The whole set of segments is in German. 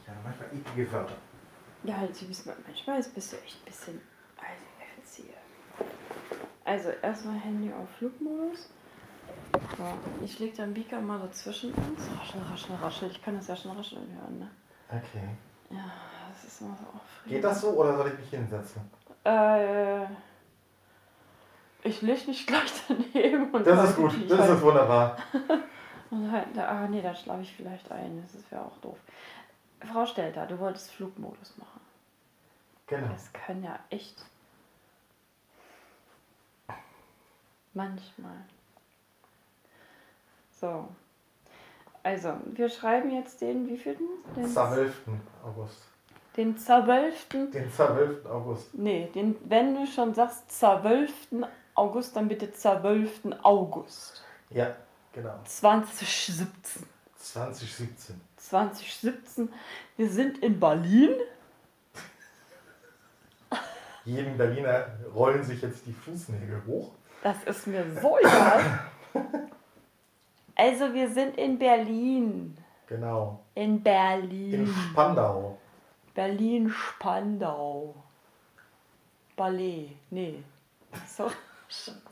Ich habe manchmal eklige Wörter. Ja, halt, manchmal bist du echt ein bisschen. Also, erziehe. Also, erstmal Handy auf Flugmodus. So, ich leg den Beaker mal dazwischen uns. Raschel, raschel, raschel. Ich kann das ja schon rascheln hören, ne? Okay. Ja, das ist immer so aufregend. Geht das so oder soll ich mich hinsetzen? Äh. Ich leg nicht gleich daneben. Und Das ist gut, das halt, ist wunderbar. Und halt, ah, nee, da schlafe ich vielleicht ein. Das wäre auch doof. Frau Stelter, du wolltest Flugmodus machen. Genau. Das kann ja echt. Manchmal. So. Also, wir schreiben jetzt den wievielten? Den, 12. August. den 12. Den 12. August. Nee, den, wenn du schon sagst 12. August, dann bitte 12. August. Ja, genau. 2017. 2017. 2017. Wir sind in Berlin. Jedem Berliner rollen sich jetzt die Fußnägel hoch. Das ist mir so egal. Also, wir sind in Berlin. Genau. In In Berlin. Spandau. Berlin-Spandau. Ballet. Nee. So.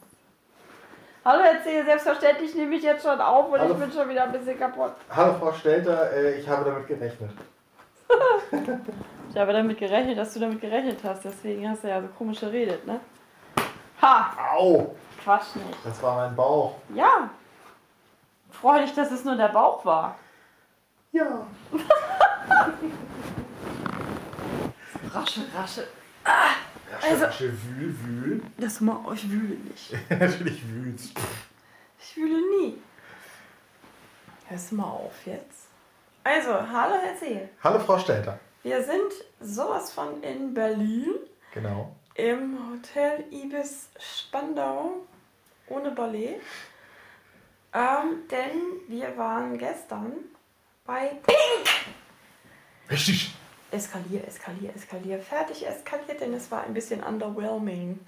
Hallo, erzähle, selbstverständlich nehme ich jetzt schon auf und Hallo. ich bin schon wieder ein bisschen kaputt. Hallo Frau Stelter, äh, ich habe damit gerechnet. Ich habe damit gerechnet, dass du damit gerechnet hast, deswegen hast du ja so komisch geredet, ne? Ha! Au! Quatsch nicht. Das war mein Bauch. Ja. Freu dich, dass es nur der Bauch war. Ja. Rasche, rasche. Rasche, Also- wühl, wühl. Das mal, ich wühle nicht. Natürlich wühlst. Ich wühle nie. Hörst du mal auf jetzt. Also, hallo Herr Seel. Hallo Frau Stelter. Wir sind sowas von in Berlin Genau. im Hotel Ibis Spandau ohne Ballet. Ähm, denn wir waren gestern bei Pink. Richtig. Eskalier, eskalier, eskalier. Fertig eskaliert, denn es war ein bisschen underwhelming.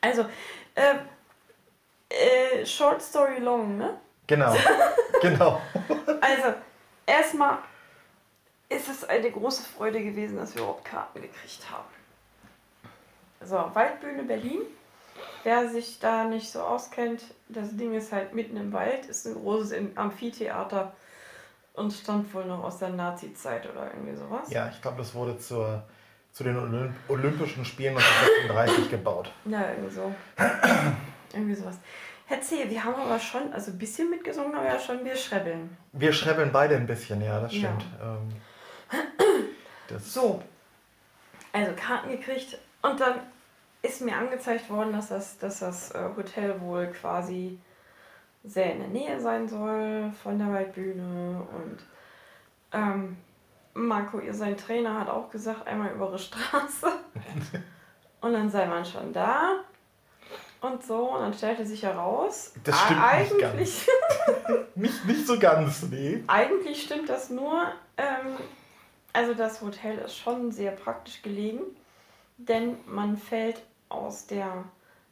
Also, äh, äh, short story long, ne? Genau. genau. Also, erstmal ist es eine große Freude gewesen, dass wir überhaupt Karten gekriegt haben. So, Waldbühne Berlin. Wer sich da nicht so auskennt, das Ding ist halt mitten im Wald, ist ein großes Amphitheater und stammt wohl noch aus der Nazi-Zeit oder irgendwie sowas. Ja, ich glaube, das wurde zur, zu den Olymp Olympischen Spielen 1936 gebaut. Ja, irgendwie so. irgendwie sowas. C., wir haben aber schon, also ein bisschen mitgesungen, aber ja schon, wir schrebbeln. Wir schrebbeln beide ein bisschen, ja, das Ja. stimmt. Ähm, das, So, also Karten gekriegt und dann ist mir angezeigt worden, dass das, dass das äh, Hotel wohl quasi sehr in der Nähe sein soll von der Waldbühne und ähm, Marco, ihr sein Trainer, hat auch gesagt, einmal über die Straße und dann sei man schon da und so und dann stellte sich heraus, Das stimmt a- nicht ganz. eigentlich, nicht, nicht so ganz, nee. eigentlich stimmt das nur. Ähm, also das Hotel ist schon sehr praktisch gelegen, denn man fällt aus, der,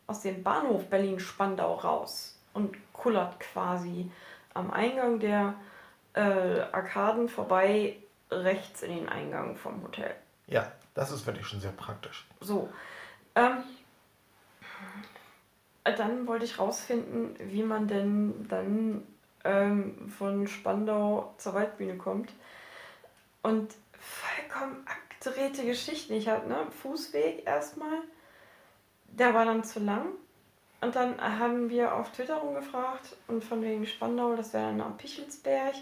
aus dem Bahnhof Berlin-Spandau raus und kullert quasi am Eingang der äh, Arkaden vorbei rechts in den Eingang vom Hotel. Ja, das ist wirklich schon sehr praktisch. So. Ähm, dann wollte ich rausfinden, wie man denn dann ähm, von Spandau zur Waldbühne kommt. Und vollkommen abgedrehte Geschichten. Ich habe ne, Fußweg erstmal. Der war dann zu lang. Und dann haben wir auf Twitter rumgefragt und von wegen Spandau, das wäre dann am Pichelsberg.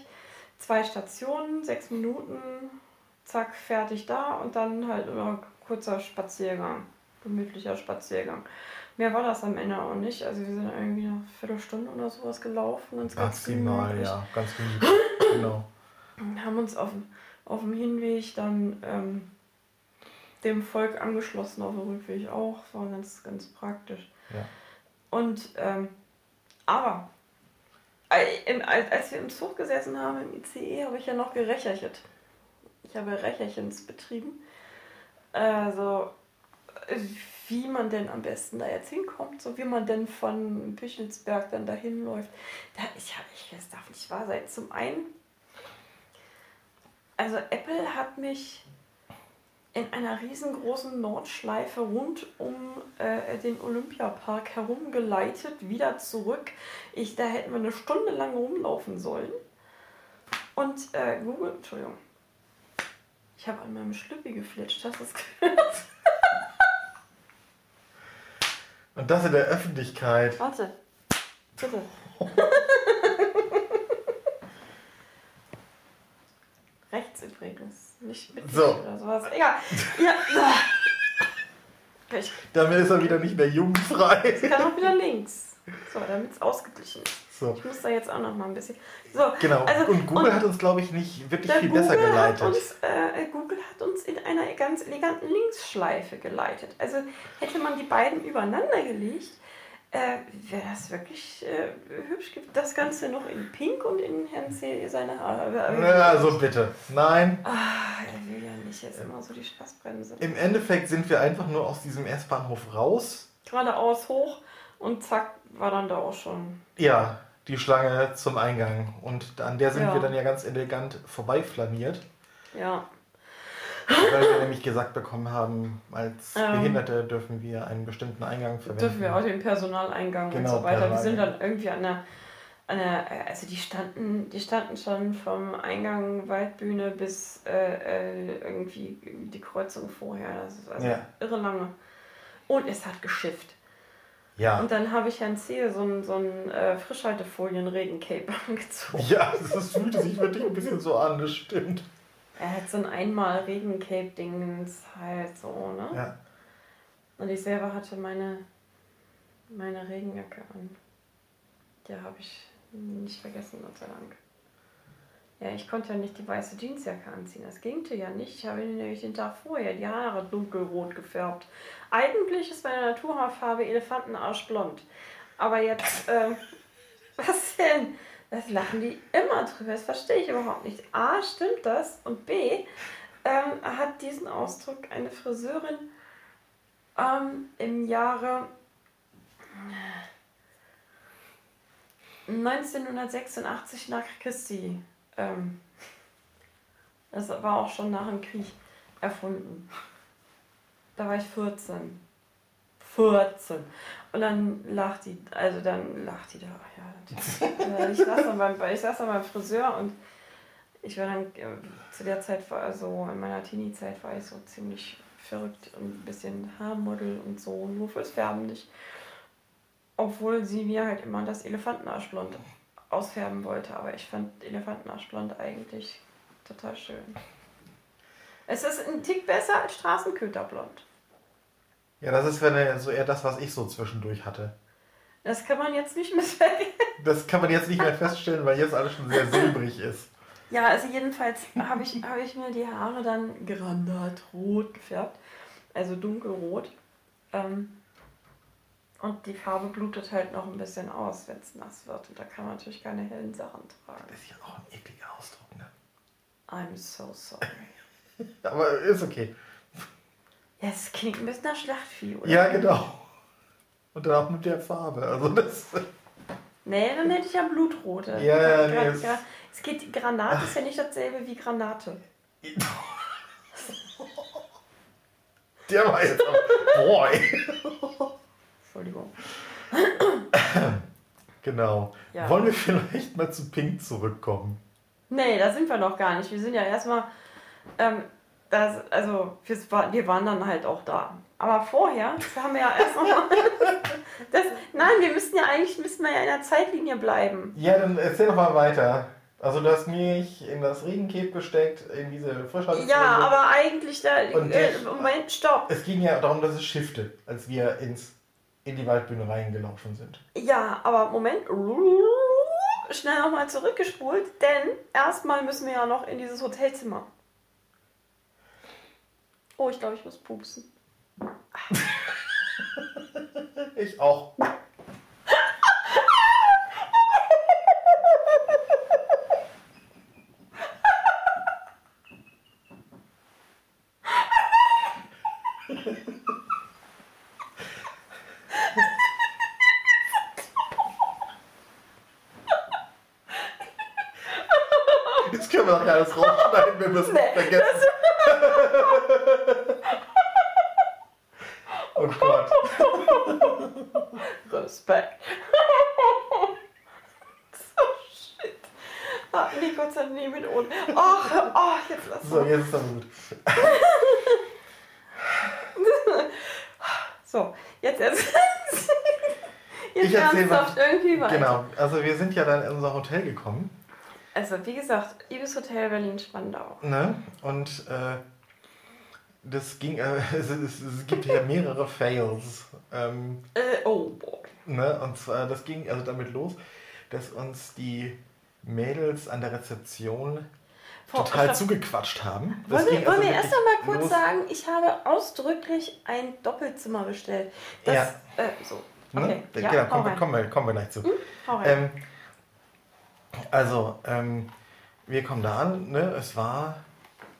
Zwei Stationen, sechs Minuten, zack, fertig da und dann halt immer kurzer Spaziergang, gemütlicher Spaziergang. Mehr war das am Ende auch nicht. Also wir sind irgendwie eine Viertelstunde oder sowas gelaufen. Ganz, ganz Maximal, gemütlich. ja, ganz gemütlich. genau. Und haben uns auf, dem- auf dem Hinweg dann ähm, dem Volk angeschlossen, auf dem Rückweg auch. War ganz, ganz praktisch. Ja. Und, ähm, aber, äh, als, wir im Zug gesessen haben, im ICE, habe ich ja noch gerechert. Ich habe Recherchens betrieben. Also, wie man denn am besten da jetzt hinkommt, so wie man denn von Pichelsberg dann dahin läuft. Da, ich habe, ich, das darf nicht wahr sein. Zum einen also Apple hat mich in einer riesengroßen Nordschleife rund um äh, den Olympiapark herumgeleitet, wieder zurück. Ich, da hätten wir eine Stunde lang rumlaufen sollen. Und äh, Google, Entschuldigung, ich habe an meinem Schlüppi geflitscht, hast du es gehört? Und das in der Öffentlichkeit. Warte, bitte. Rechts übrigens, nicht mit So. oder sowas. Egal. Ja. Ich Damit ist er wieder nicht mehr jugendfrei. kann auch wieder links. So, damit es ausgeglichen ist. So, Ich muss da jetzt auch noch mal ein bisschen. So, genau. Also, und Google und hat uns, glaube ich, nicht wirklich viel Google besser geleitet. Hat uns, äh, Google hat uns in einer ganz eleganten Linksschleife geleitet. Also hätte man die beiden übereinander gelegt, äh, wäre das wirklich äh, hübsch. Gibt das Ganze noch in Pink und in Herrn C. seine Haare. Aber- Na, also bitte. Nein. Ah, er will ja nicht. Ist immer so die Spaßbremse. Im Endeffekt sind wir einfach nur aus diesem S-Bahnhof raus. Geradeaus hoch und zack, war dann da auch schon. Ja, die Schlange zum Eingang. Und an der sind Ja. wir dann ja ganz elegant vorbeiflaniert, Ja. Weil wir nämlich gesagt bekommen haben, als Ähm. Behinderte dürfen wir einen bestimmten Eingang verwenden. Dürfen wir auch den Personaleingang und Genau, so weiter. Wir sind dann irgendwie an der, an der also die standen, die standen schon vom Eingang Waldbühne bis äh, äh, irgendwie die Kreuzung vorher. Das ist also Ja. irre lange. Und es hat geschifft. Ja. Und dann habe ich Herrn Zehe so ein, so ein äh, Frischhaltefolien-Regencape angezogen. Ja, das fühlte sich wirklich ein bisschen so an, das stimmt. Er hat so ein einmal Regencape-Dingens halt so, ne? Ja. Und ich selber hatte meine, meine Regenjacke an. Die habe ich nicht vergessen, Gott sei Dank. Ja, ich konnte ja nicht die weiße Jeansjacke anziehen. Das gingte ja nicht. Ich habe nämlich den Tag vorher die Haare dunkelrot gefärbt. Eigentlich ist meine Naturhaarfarbe Elefantenarschblond. Aber jetzt, ähm, was denn? Das lachen die immer drüber. Das verstehe ich überhaupt nicht. A, stimmt das? Und B, ähm, hat diesen Ausdruck eine Friseurin ähm, im Jahre 1986 nach Christi, ähm, das war auch schon nach dem Krieg erfunden. Da war ich 14. 14. Und dann lacht die, also dann lacht die da, ja, ich, saß dann beim, ich saß dann beim Friseur und ich war dann, äh, zu der Zeit war also, in meiner Teenie-Zeit war ich so ziemlich verrückt und ein bisschen Haarmodel und so, nur fürs Färben nicht. Obwohl sie mir halt immer das Elefantenarschblond ausfärben wollte, aber ich fand Elefantenarschblond eigentlich total schön. Es ist ein Tick besser als Straßenköterblond. Ja, das ist wenn so eher das, was ich so zwischendurch hatte. Das kann man jetzt nicht mehr sagen. Das kann man jetzt nicht mehr feststellen, weil jetzt alles schon sehr silbrig ist. Ja, also jedenfalls habe ich, hab ich mir die Haare dann granatrot gefärbt, also dunkelrot. Ähm, und die Farbe blutet halt noch ein bisschen aus, wenn es nass wird. Und da kann man natürlich keine hellen Sachen tragen. Das ist ja auch ein ekliger Ausdruck, ne? I'm so sorry. Aber ist okay. Ja, es klingt ein bisschen nach Schlachtvieh, oder? Ja, genau. Und dann auch mit der Farbe. Also das. Nee, dann hätte ich ja blutrote. Ja, ja, nee, es- es geht, Granat ist ja nicht dasselbe wie Granate. Der war jetzt aber. Boy. Entschuldigung. Genau. Ja. Wollen wir vielleicht mal zu Pink zurückkommen? Nee, da sind wir noch gar nicht. Wir sind ja erstmal, ähm, das, also wir, war- wir waren dann halt auch da. Aber vorher das haben wir ja erst noch mal, das, Nein, wir müssen ja eigentlich müssen wir ja in der Zeitlinie bleiben. Ja, dann erzähl doch mal weiter. Also du hast mich in das Regencape gesteckt, in diese Frischhaltefolie. Ja, aber eigentlich da. Und Äh, Moment, stopp. Es ging ja darum, dass es schiffte, als wir ins, in die Waldbühne reingelaufen sind. Ja, aber Moment. Schnell nochmal zurückgespult, denn erstmal müssen wir ja noch in dieses Hotelzimmer. Oh, ich glaube, ich muss pupsen. Ich auch. Genau, also wir sind ja dann in unser Hotel gekommen. Also, wie gesagt, Ibis Hotel Berlin-Spandau. Ne? Und äh, das ging, äh, es, es, es gibt ja mehrere Fails. Ähm, Äh, oh, boah. ne? Und zwar, das ging also damit los, dass uns die Mädels an der Rezeption Vor- total stopp. zugequatscht haben. Das Wollen wir, wollen also wir erst wirklich noch mal kurz los. sagen, ich habe ausdrücklich ein Doppelzimmer bestellt. Das, Ja. äh, so. Ne? Okay, Da- ja, genau, hau kommen, wir, kommen, wir, kommen wir gleich zu. Rein. Ähm, also, ähm, wir kommen da an, ne? Es war,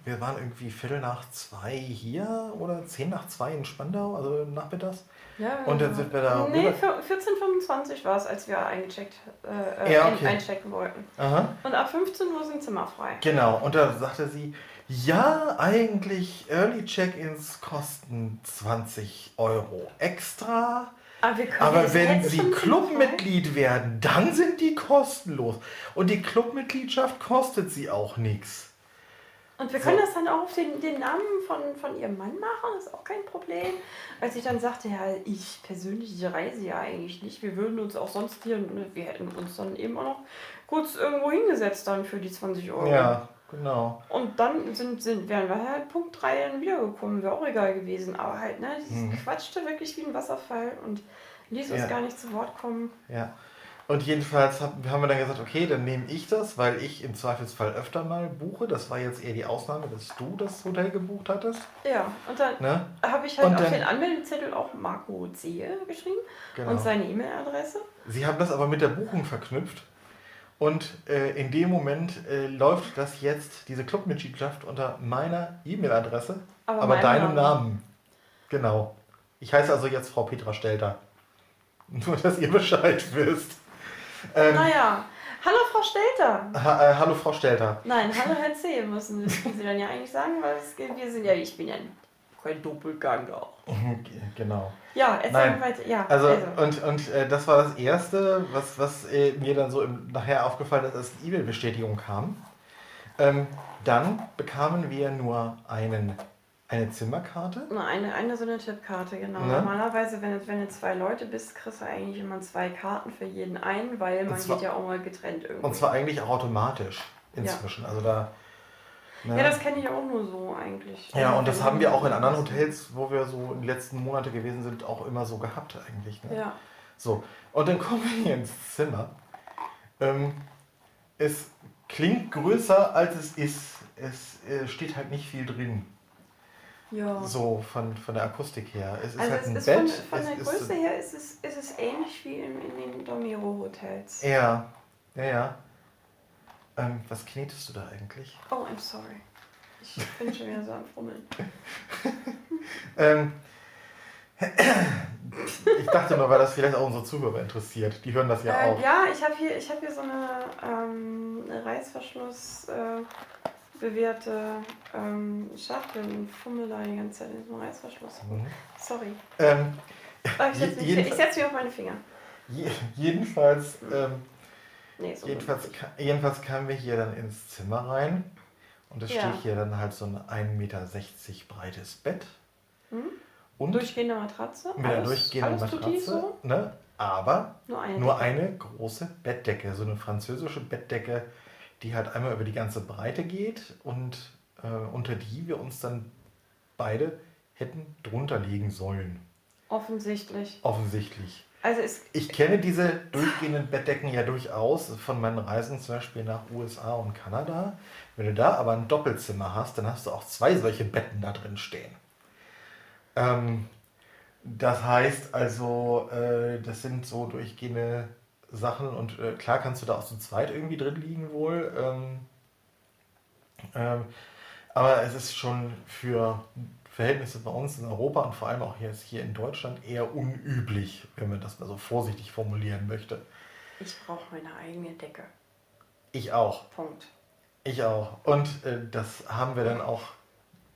wir waren irgendwie Viertel nach zwei hier oder zehn nach zwei in Spandau, also nachmittags. ja, und dann ja. sind wir da Nee, rüber- 14.25 war es, als wir eingecheckt, äh, äh, Ja, ein- okay. einchecken wollten. Aha. Und ab 15 Uhr sind Zimmer frei. Genau, und da sagte sie, ja, eigentlich Early Check-ins kosten 20 Euro extra. Aber, Aber wenn Sie Clubmitglied werden, dann sind die kostenlos. Und die Clubmitgliedschaft kostet sie auch nichts. Und wir können So. das dann auch auf den, den Namen von, von ihrem Mann machen, ist auch kein Problem. Als ich dann sagte, ja, ich persönlich reise ja eigentlich nicht, wir würden uns auch sonst hier, wir hätten uns dann eben auch noch kurz irgendwo hingesetzt dann für die 20 Euro. Ja, genau. Und dann sind, sind, wären wir halt Punkt 3 dann wiedergekommen, wäre auch egal gewesen. Aber halt, ne, dieses Mhm. quatschte wirklich wie ein Wasserfall und ließ uns Ja. gar nicht zu Wort kommen. Ja. Und jedenfalls hab- haben wir dann gesagt, okay, dann nehme ich das, weil ich im Zweifelsfall öfter mal buche. Das war jetzt eher die Ausnahme, dass du das Hotel gebucht hattest. Ja, und dann Ne? habe ich halt Und auf den Anmeldezettel auch Marco Zehe geschrieben Genau. und seine E-Mail-Adresse. Sie haben das aber mit der Buchung verknüpft. Und äh, in dem Moment äh, läuft das jetzt, diese Clubmitgliedschaft, unter meiner E-Mail-Adresse, Aber aber, deinem Namen. Namen. Genau. Ich heiße also jetzt Frau Petra Stelter. Nur, dass ihr Bescheid wisst. Ähm, Naja, hallo Frau Stelter. ha, äh, hallo Frau Stelter. Nein, hallo Herr C. müssen, müssen Sie dann ja eigentlich sagen, weil es, wir sind ja, ich bin ja kein Doppelganger. Genau. Ja, erzähl weiter. Ja, Also, und, und äh, das war das Erste, was, was äh, mir dann so im, nachher aufgefallen ist, als die E-Mail-Bestätigung kam. Ähm, dann bekamen wir nur einen, eine Zimmerkarte. Nur eine, eine so eine Tippkarte, genau. Ne? Normalerweise, wenn, wenn du zwei Leute bist, kriegst du eigentlich immer zwei Karten für jeden einen, weil man zwar- geht ja auch mal getrennt irgendwie. Und zwar eigentlich auch automatisch inzwischen. Also da. Ne? ja, das kenne ich auch nur so eigentlich. ja, und das haben wir auch in anderen Hotels. Wo wir so in den letzten Monate gewesen sind, auch immer so gehabt eigentlich. Ne? Ja. So, und dann kommen wir hier ins Zimmer. Ähm, es klingt größer, als es ist. Es äh, steht halt nicht viel drin. ja. So von, von der Akustik her. Es ist also halt es ein ist Bett. von, von der ist, Größe her ist es, ist es ähnlich wie in, in den Domiro-Hotels. Ja, ja, ja. Ähm, was knetest du da eigentlich? Oh, I'm sorry. Ich bin schon wieder so am Fummeln. Ähm, ich dachte nur, weil das vielleicht auch unsere Zuhörer interessiert. Die hören das ja äh, auch. ja, ich habe hier, ich hab hier so eine, ähm, eine Reißverschluss äh, bewährte ähm, Schachtel und fummel da die ganze Zeit in einem Reißverschluss. Mhm. Sorry. Ähm, ich setze mich, ich setz mich auf meine Finger. je, jedenfalls, ähm, Nee, so jedenfalls, jedenfalls kamen wir hier dann ins Zimmer rein. Und es Ja. steht hier dann halt so ein 1,60 Meter breites Bett. Mhm. Und Durchgehende Matratze. mit einer durchgehenden Matratze. So. Ne? Aber Nur eine. Nur eine große Bettdecke, so eine französische Bettdecke, die halt einmal über die ganze Breite geht und äh, unter die wir uns dann beide hätten drunter legen sollen. Offensichtlich. Offensichtlich. Also Ich kenne diese durchgehenden Bettdecken ja durchaus von meinen Reisen zum Beispiel nach USA und Kanada. Wenn du da aber ein Doppelzimmer hast, dann hast du auch zwei solche Betten da drin stehen. Ähm, das heißt also, äh, das sind so durchgehende Sachen und äh, klar kannst du da auch zu zweit irgendwie drin liegen wohl. Ähm, ähm, aber es ist schon für Verhältnisse bei uns in Europa und vor allem auch jetzt hier in Deutschland eher unüblich, wenn man das mal so vorsichtig formulieren möchte. ich brauche meine eigene Decke. Ich auch. Punkt. Ich auch. Und äh, das haben wir dann auch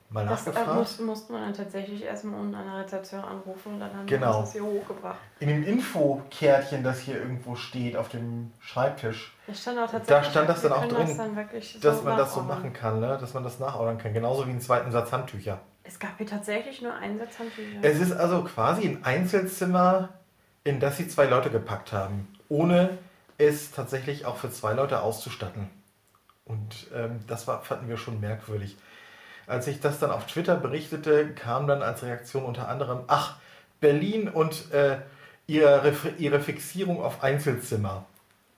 mal Das äh, nachgefragt. muss, musste man dann tatsächlich erstmal unten an der Rezeption anrufen und dann haben Genau. uns das hier hochgebracht. In dem Infokärtchen, das hier irgendwo steht auf dem Schreibtisch, Da stand auch tatsächlich, Da stand das wir dann auch drin, das dann dass man das so machen kann, ne? dass man das nachordern kann. Genauso wie einen zweiten Satz Handtücher. Es gab hier tatsächlich nur einen Satz Handtücher. Es ist also quasi ein Einzelzimmer, in das sie zwei Leute gepackt haben, ohne es tatsächlich auch für zwei Leute auszustatten. Und ähm, das war, fanden wir schon merkwürdig. Als ich das dann auf Twitter berichtete, kam dann als Reaktion unter anderem, ach, Berlin und äh, ihre, ihre Fixierung auf Einzelzimmer.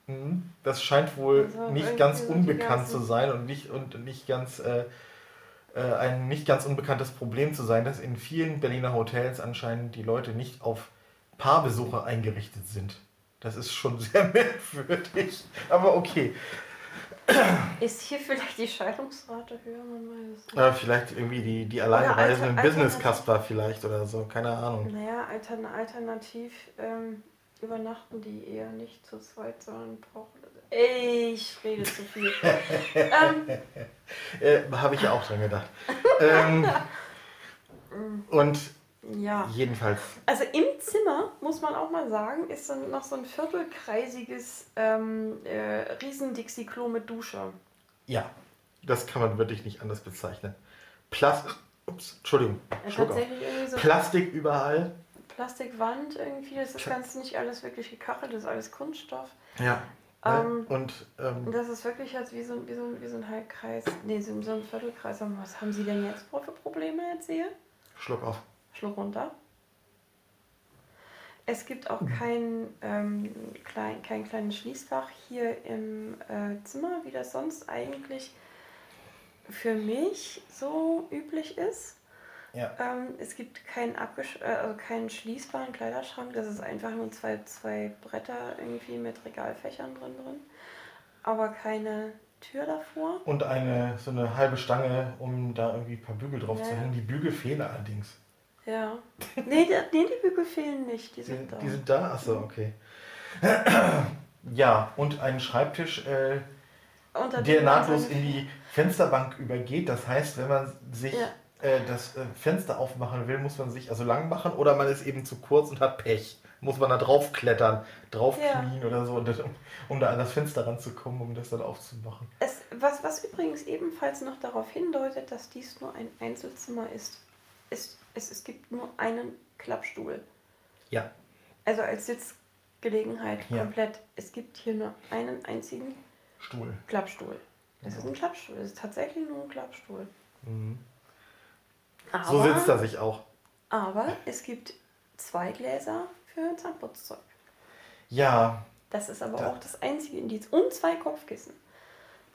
Hm, Das scheint wohl Also nicht ganz unbekannt zu sein und nicht, und nicht ganz äh, ein nicht ganz unbekanntes Problem zu sein, dass in vielen Berliner Hotels anscheinend die Leute nicht auf Paarbesuche eingerichtet sind. Das ist schon sehr merkwürdig. Aber okay. Ist hier vielleicht die Scheidungsrate höher? Man weiß es nicht. Äh, vielleicht irgendwie die, die alleinreisenden Business-Kasper vielleicht oder so. Keine Ahnung. Naja, altern, alternativ ähm, übernachten die eher nicht zu zweit, sondern brauchen. Ich rede zu viel. ähm, Äh, Habe ich ja auch dran gedacht. ähm, und ja. jedenfalls, Also im Zimmer, muss man auch mal sagen, ist dann noch so ein viertelkreisiges ähm, äh, Riesen-Dixie-Klo mit Dusche. ja, das kann man wirklich nicht anders bezeichnen. Plas Ups, Entschuldigung. Schluck auf. so Plastik überall. Plastikwand irgendwie, das ist Pla- ganz nicht alles wirklich gekachelt, das ist alles Kunststoff. Ja. Ähm, ne? und ähm, Und das ist wirklich halt wie so, ein- wie so, wie so ein Halbkreis, nee, so, so ein Viertelkreis. Was haben Sie denn jetzt für Probleme erzählt? Schluck auf. Schluck runter. Es gibt auch kein, ähm, klein, kein kleines Schließfach hier im äh, Zimmer, wie das sonst eigentlich für mich so üblich ist. Ja. Ähm, es gibt keinen, abgesch äh, also keinen schließbaren Kleiderschrank. Das ist einfach nur zwei, zwei Bretter irgendwie mit Regalfächern drin drin. Aber keine Tür davor. Und eine so eine halbe Stange, um da irgendwie ein paar Bügel drauf zu Ja. hängen. Die Bügel fehlen allerdings. Ja. Nee, die, nee, die Bügel fehlen nicht. Die Die, sind da. die sind da? Achso, okay. ja, und ein Schreibtisch, äh, der nahtlos in die Fensterbank übergeht. Das heißt, wenn man sich Ja. Äh, das äh, Fenster aufmachen will, muss man sich also lang machen oder man ist eben zu kurz und hat Pech. Muss man da drauf klettern, drauf Ja. oder so, um, da an das Fenster ranzukommen, um das dann aufzumachen. Es, was, was übrigens ebenfalls noch darauf hindeutet, dass dies nur ein Einzelzimmer ist, ist es, es gibt nur einen Klappstuhl. Ja. Also als Sitzgelegenheit Ja. komplett. Es gibt hier nur einen einzigen Stuhl. Klappstuhl. Es ist ein Klappstuhl. Es ist tatsächlich nur ein Klappstuhl. Mhm. Aber, So sitzt er sich auch. aber es gibt zwei Gläser für Zahnputzzeug. Ja, Das ist aber Da- auch das einzige Indiz. Und zwei Kopfkissen.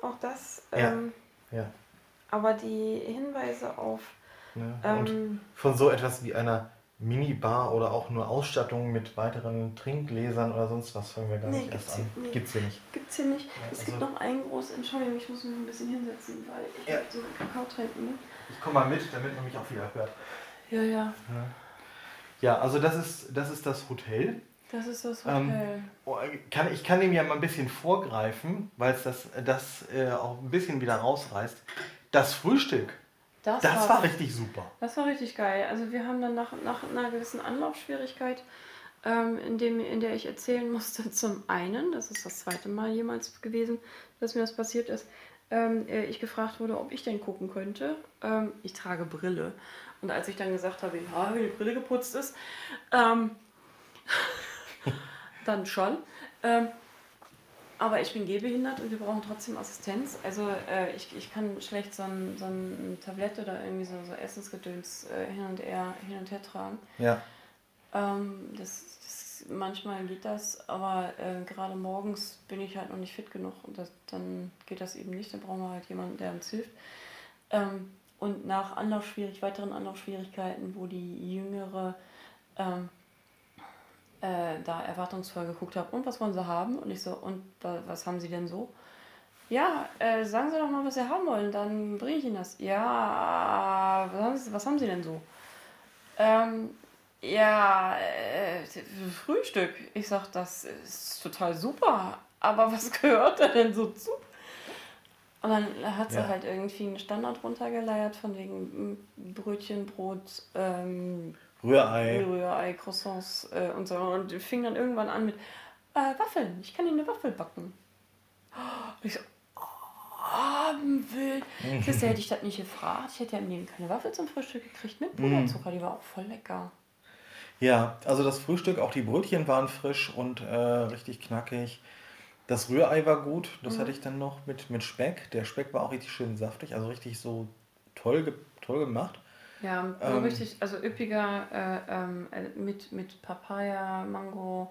Auch das. Ja. Ähm, ja. aber die Hinweise auf. Ne? Ähm, von so etwas wie einer Minibar oder auch nur Ausstattung mit weiteren Trinkgläsern oder sonst was fangen wir gar Nee, nicht erst gibt's an. hier- nee. Gibt's hier nicht. Gibt es hier nicht. Ja, es also- gibt noch einen großen. Entschuldigung, ich muss mich ein bisschen hinsetzen, weil ich Ja. so Kakao trinken muss. Ich komme mal mit, damit man mich auch wieder hört. Ja, ja. Ja, also das ist das, ist das Hotel. Das ist das Ähm, Hotel. Oh, Kann, ich kann ihm ja mal ein bisschen vorgreifen, weil es das, das äh, auch ein bisschen wieder rausreißt. Das Frühstück, das das war richtig super. Das war richtig geil. Also wir haben dann nach, nach einer gewissen Anlaufschwierigkeit, ähm, in, dem, in der ich erzählen musste, zum einen, das ist das zweite Mal jemals gewesen, dass mir das passiert ist, ähm, äh, ich gefragt wurde, ob ich denn gucken könnte. Ähm, ich trage Brille. Und als ich dann gesagt habe, ja, wie die Brille geputzt ist, ähm, dann schon. Ähm, aber ich bin gehbehindert und wir brauchen trotzdem Assistenz. Also äh, ich, ich kann schlecht so ein, so ein Tablett oder irgendwie so, so Essensgedöns äh, hin, und her, hin und her tragen. Ja. Ähm, das, manchmal geht das, aber äh, gerade morgens bin ich halt noch nicht fit genug und das, dann geht das eben nicht. Dann brauchen wir halt jemanden, der uns hilft. Ähm, und nach Anlaufschwierig weiteren Anlaufschwierigkeiten, wo die jüngere ähm, äh, da erwartungsvoll geguckt habe, und was wollen sie haben? Und ich so, und wa- was haben sie denn so? Ja, äh, sagen Sie doch mal, was Sie haben wollen, dann bringe ich Ihnen das. Ja, was haben Sie, was haben sie denn so? Ähm, ja, äh, Frühstück. Ich sag, das ist total super. Aber was gehört da denn so zu? Und dann hat sie Ja. halt irgendwie einen Standard runtergeleiert von wegen Brötchen, Brot, ähm, Rührei. Rührei, Croissants äh, und so. Und fing dann irgendwann an mit äh, Waffeln. Ich kann dir eine Waffel backen. Und ich so, haben will. Siehst hätte ich das nicht gefragt. Ich hätte ja im Leben keine Waffel zum Frühstück gekriegt mit Puderzucker. Die war auch voll lecker. Ja, also das Frühstück, auch die Brötchen waren frisch und äh, richtig knackig. Das Rührei war gut, das hatte ich dann noch mit, mit Speck. Der Speck war auch richtig schön saftig, also richtig so toll, ge toll gemacht. Ja, so Ähm. richtig, also üppiger äh, ähm, äh, mit, mit Papaya, Mango,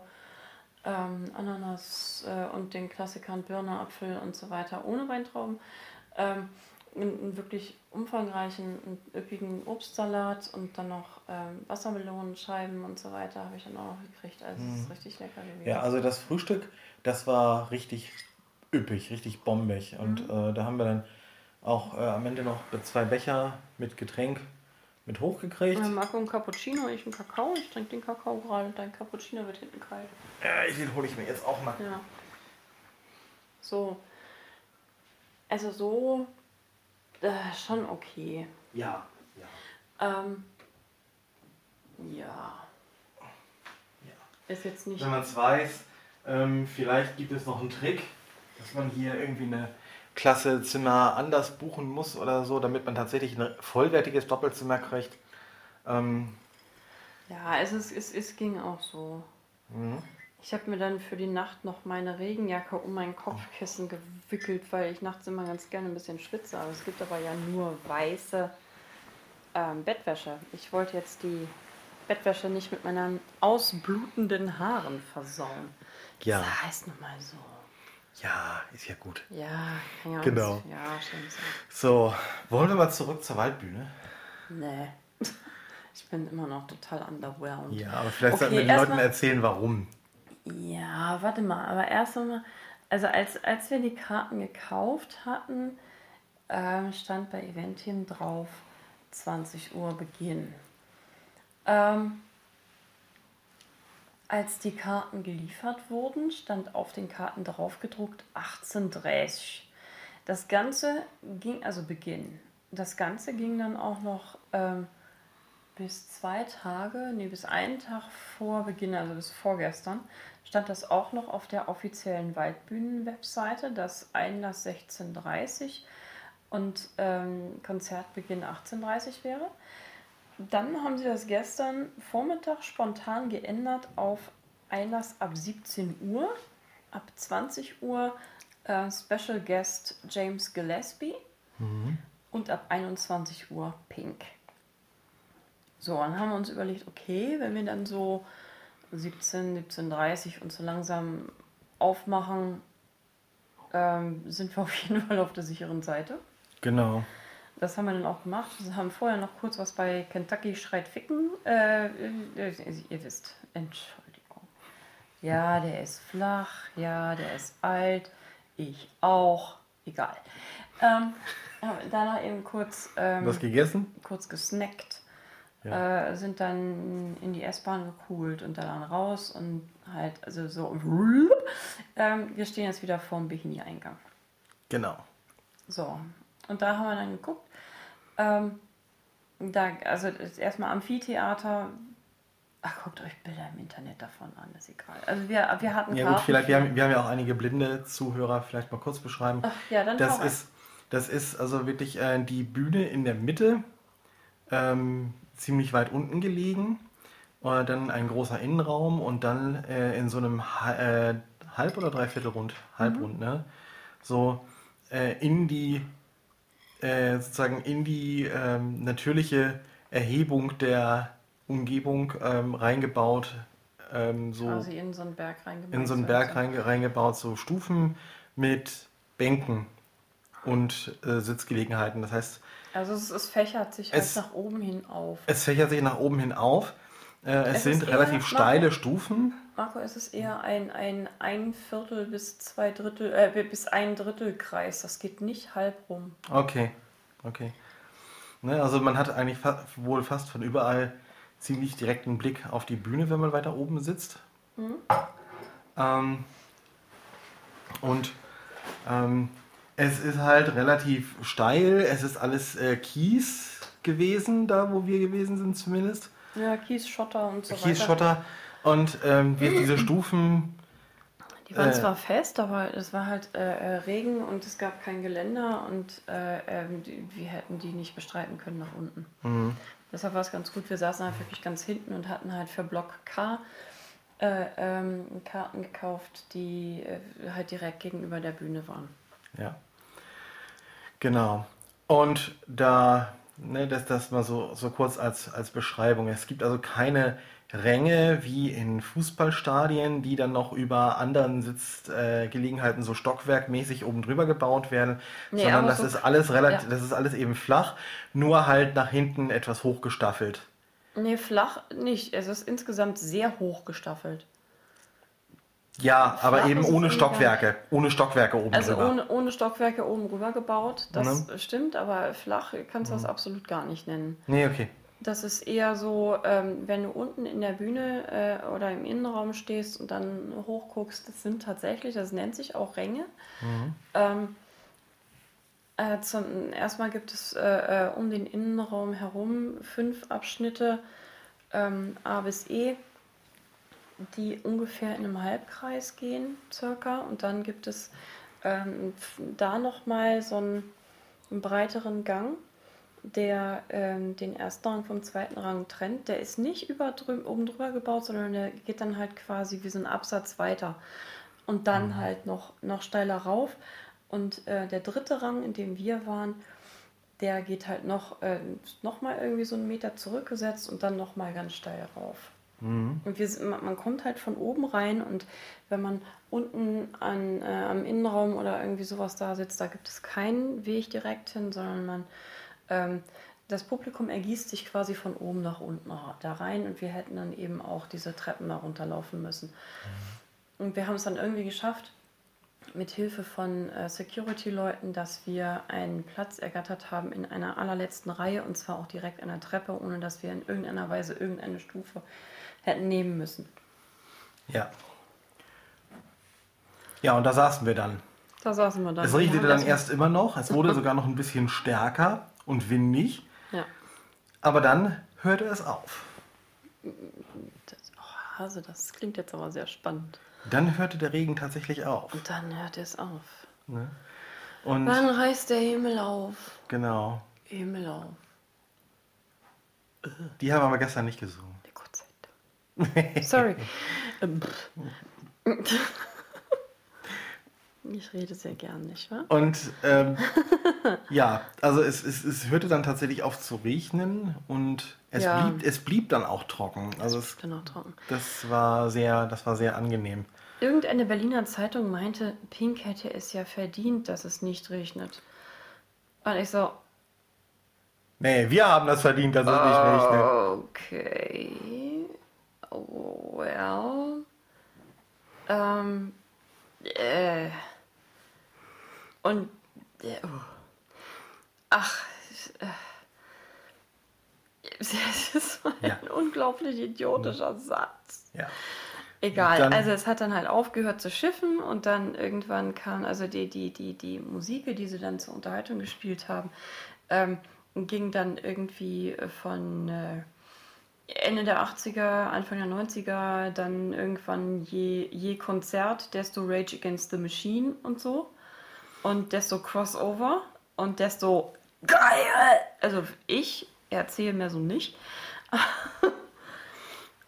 ähm, Ananas äh, und den Klassikern Birne, Apfel und so weiter ohne Weintrauben. Ähm, einen, wirklich umfangreichen und üppigen Obstsalat und dann noch ähm, Wassermelonenscheiben und so weiter habe ich dann auch noch gekriegt. Also es ist richtig lecker gewesen. Mhm. Ja, also das Frühstück, das war richtig üppig, richtig bombig. Und äh, da haben wir dann auch äh, am Ende noch zwei Becher mit Getränk mit hochgekriegt. Äh, Marco ein Cappuccino, ich einen Kakao. Ich trinke den Kakao gerade. Dein Cappuccino wird hinten kalt. Äh, den hole ich mir jetzt auch mal. Ja. So. Also so äh, schon okay. Ja, ja. Ähm, ja. Ist jetzt nicht. Wenn man es weiß, ähm, vielleicht gibt es noch einen Trick, dass man hier irgendwie eine Klasse Zimmer anders buchen muss oder so, damit man tatsächlich ein vollwertiges Doppelzimmer kriegt. Ähm, Ja, es, ist, es, es ging auch so. mhm. Ich habe mir dann für die Nacht noch meine Regenjacke um mein Kopfkissen gewickelt, weil ich nachts immer ganz gerne ein bisschen schwitze. Aber es gibt aber ja nur weiße ähm, Bettwäsche. Ich wollte jetzt die Bettwäsche nicht mit meinen ausblutenden Haaren versauen. Ja. Das heißt nun mal so. ja, ist ja gut. Ja, ja Genau. nicht- Ja, stimmt. so. So, wollen wir mal zurück zur Waldbühne? Nee. Ich bin immer noch total underwhelmed. Ja, aber vielleicht sollten Okay, wir den Leuten erzählen, warum. Ja, warte mal, aber erst einmal, also als, als wir die Karten gekauft hatten, ähm, stand bei Eventim drauf 20 Uhr Beginn. Ähm, als die Karten geliefert wurden, stand auf den Karten drauf gedruckt 18.30 Das Ganze ging, also Beginn, das Ganze ging dann auch noch ähm, bis zwei Tage, nee, bis einen Tag vor Beginn, also bis vorgestern, stand das auch noch auf der offiziellen Waldbühnen-Webseite, dass Einlass 16.30 und ähm, Konzertbeginn 18.30 wäre. Dann haben sie das gestern Vormittag spontan geändert auf Einlass ab 17 Uhr, ab 20 Uhr äh, Special Guest James Gillespie und ab 21 Uhr Pink. So, dann haben wir uns überlegt, okay, wenn wir dann so 17, 17.30 und so langsam aufmachen, ähm, sind wir auf jeden Fall auf der sicheren Seite. Genau. Das haben wir dann auch gemacht. Wir haben vorher noch kurz was bei Kentucky schreit ficken. Äh, äh, ihr wisst, Entschuldigung. Ja, der ist flach, ja, der ist alt, ich auch, egal. Ähm, danach eben kurz, ähm, Was gegessen? kurz gesnackt, Ja. äh, sind dann in die S-Bahn gekugelt und dann raus und halt, also so, ähm, wir stehen jetzt wieder vorm Bikini-Eingang. Genau. So, und da haben wir dann geguckt. Ähm, da, also erstmal Amphitheater. Ach, guckt euch Bilder im Internet davon an, ist egal. Also wir, wir hatten Ja gut, vielleicht, wir haben, wir haben ja auch einige blinde Zuhörer, vielleicht mal kurz beschreiben. Ach, ja, dann Das ist, das ist also wirklich äh, die Bühne in der Mitte, ähm, ziemlich weit unten gelegen. Und dann ein großer Innenraum und dann äh, in so einem äh, Halb- oder Dreiviertelrund, Halbrund, ne? So äh, in die, äh, sozusagen in die ähm, natürliche Erhebung der Umgebung ähm, reingebaut. Ähm, so quasi in so einen Berg reingebaut. in so einen Berg reinge reingebaut, so Stufen mit Bänken und äh, Sitzgelegenheiten. Das heißt, Also es, es fächert sich Es- halt nach oben hin auf. es fächert sich nach oben hin auf. Äh, es, Es sind ist eher- relativ Marco? steile Stufen. Marco, es ist eher ein, ein ein Viertel bis zwei Drittel, äh, bis ein Drittel Kreis. Das geht nicht halb rum. Okay, okay. Ne, also man hat eigentlich fa wohl fast von überall ziemlich direkten Blick auf die Bühne, wenn man weiter oben sitzt. Ähm, und ähm, Es ist halt relativ steil. Es ist alles äh, Kies gewesen, da wo wir gewesen sind zumindest. Ja, Kies, Schotter und so Kies, weiter. Schotter. Und ähm, wir diese Stufen. Die waren Äh. zwar fest, aber es war halt äh, äh, Regen und es gab kein Geländer und äh, ähm, die, wir hätten die nicht bestreiten können nach unten. Mhm. Deshalb war es ganz gut. Wir saßen halt wirklich ganz hinten und hatten halt für Block K äh, ähm, Karten gekauft, die halt direkt gegenüber der Bühne waren. Ja. Genau. Und da, ne, das, das mal so, so kurz als, als Beschreibung. Es gibt also keine Ränge wie in Fußballstadien, die dann noch über anderen Sitzgelegenheiten äh, so stockwerkmäßig oben drüber gebaut werden, Nee, sondern das so- ist alles relativ, ja. das ist alles eben flach, nur halt nach hinten etwas hochgestaffelt. Nee, flach nicht. Es ist insgesamt sehr hoch gestaffelt. Ja, aber Flach eben ohne Stockwerke, ohne Stockwerke oben Also drüber. ohne, ohne Stockwerke oben rüber gebaut, das Mhm. stimmt, aber flach kannst du das absolut gar nicht nennen. Nee, okay. Das ist eher so, ähm, wenn du unten in der Bühne äh, oder im Innenraum stehst und dann hochguckst, das sind tatsächlich, das nennt sich auch Ränge. Ähm, äh, zum, erstmal gibt es äh, äh, um den Innenraum herum fünf Abschnitte ähm, A bis E, die ungefähr in einem Halbkreis gehen, circa. Und dann gibt es ähm, da nochmal so einen, einen breiteren Gang, der ähm, den ersten Rang vom zweiten Rang trennt. Der ist nicht über drü oben drüber gebaut, sondern der geht dann halt quasi wie so ein Absatz weiter. Und dann halt noch, noch steiler rauf. Und äh, der dritte Rang, in dem wir waren, der geht halt noch, äh, noch mal irgendwie so einen Meter zurückgesetzt und dann noch mal ganz steil rauf. Und wir, man kommt halt von oben rein und wenn man unten an, äh, am Innenraum oder irgendwie sowas da sitzt, da gibt es keinen Weg direkt hin, sondern man, ähm, das Publikum ergießt sich quasi von oben nach unten da rein und wir hätten dann eben auch diese Treppen da runterlaufen müssen. Und wir haben es dann irgendwie geschafft, mit Hilfe von äh, Security-Leuten, dass wir einen Platz ergattert haben in einer allerletzten Reihe und zwar auch direkt an der Treppe, ohne dass wir in irgendeiner Weise irgendeine Stufe hätten nehmen müssen. Ja. Ja, und da saßen wir dann. Da saßen wir dann. Es regnete dann erst immer noch. Es wurde sogar noch ein bisschen stärker und windig. Ja. Aber dann hörte es auf. Das, oh, Hase, das klingt jetzt aber sehr spannend. Dann hörte der Regen tatsächlich auf. Und dann hört es auf. Ne? Und Wann reißt der Himmel auf? genau, Himmel auf. die haben aber gestern nicht gesungen. Sorry. Ich rede sehr gern, nicht wahr? Und ähm, ja, also es, es, es hörte dann tatsächlich auf zu regnen und es, Ja. blieb, es blieb dann auch trocken. Also es, Ich bin noch trocken. das war sehr, das war sehr angenehm. Irgendeine Berliner Zeitung meinte, Pink hätte es ja verdient, dass es nicht regnet. Und ich so, Nee, wir haben das verdient, dass es nicht regnet. okay, well, ähm, äh, und, äh, oh. ach, äh, es ist ein Ja. unglaublich idiotischer Satz. Ja. Egal, Dann- also es hat dann halt aufgehört zu schiffen und dann irgendwann kam, also die, die, die, die Musik, die sie dann zur Unterhaltung gespielt haben, ähm, ging dann irgendwie von äh, Ende der 80er, Anfang der 90er, dann irgendwann je, je Konzert, desto Rage Against the Machine und so. Und desto Crossover und desto geil. Also ich erzähle mir so nicht.